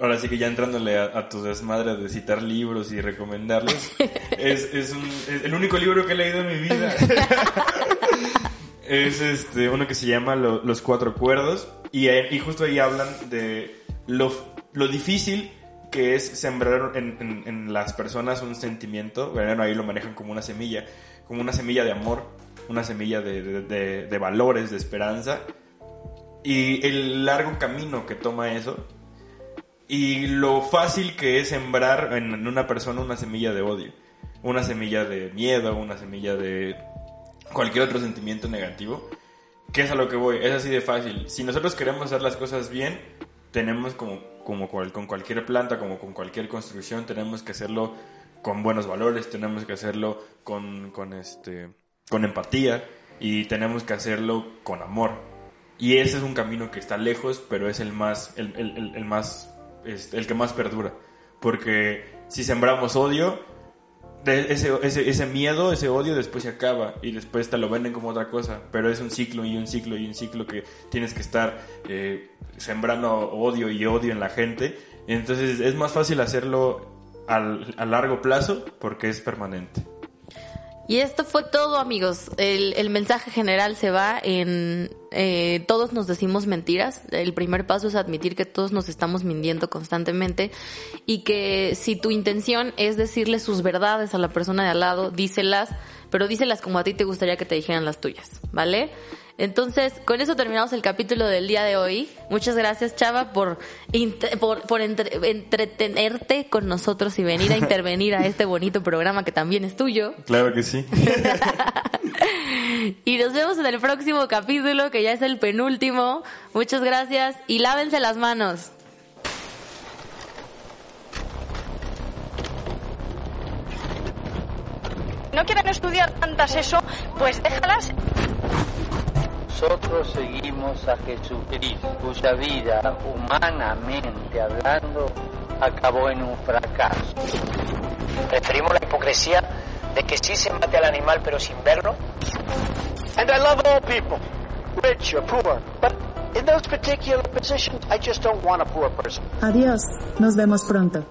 ahora sí que ya entrándole a, a tu desmadre de citar libros y recomendarlos, (laughs) es, es, un- es el único libro que he leído en mi vida. (laughs) es este uno que se llama Lo- Los Cuatro Cuerdos y, ahí- y justo ahí hablan de lo, lo difícil que es sembrar en, las personas un sentimiento, bueno, ahí lo manejan como una semilla, como una semilla de amor, una semilla de valores, de esperanza, y el largo camino que toma eso, y lo fácil que es sembrar en, en una persona una semilla de odio, una semilla de miedo, una semilla de cualquier otro sentimiento negativo, que es a lo que voy, es así de fácil. Si nosotros queremos hacer las cosas bien, tenemos como, como cual- con cualquier planta, como con cualquier construcción, tenemos que hacerlo con buenos valores, tenemos que hacerlo con, con, este, con empatía y tenemos que hacerlo con amor. Y ese es un camino que está lejos, pero es el más, el, el- el- el más, este, el que más perdura. Porque si sembramos odio, ese, ese, ese miedo, ese odio después se acaba y después te lo venden como otra cosa, pero es un ciclo y un ciclo y un ciclo que tienes que estar eh, sembrando odio y odio en la gente. Entonces es más fácil hacerlo al, a largo plazo porque es permanente. Y esto fue todo, amigos. El, el mensaje general se va en eh, todos nos decimos mentiras. El primer paso es admitir que todos nos estamos mintiendo constantemente y que si tu intención es decirle sus verdades a la persona de al lado, díselas, pero díselas como a ti te gustaría que te dijeran las tuyas, ¿vale? Entonces, con eso terminamos el capítulo del día de hoy. Muchas gracias, Chava, por, por, por entre- entretenerte con nosotros y venir a (laughs) intervenir a este bonito programa que también es tuyo. Claro que sí. (laughs) Y nos vemos en el próximo capítulo, que ya es el penúltimo. Muchas gracias y lávense las manos. no quieren estudiar tantas eso, pues déjalas. Nosotros seguimos a Jesucristo, cuya vida, humanamente hablando, acabó en un fracaso. Preferimos la hipocresía de que sí se mate al animal pero sin verlo. And I love all people, rich or poor. But in those particular positions, I just don't want a poor person. Adiós. Nos vemos pronto.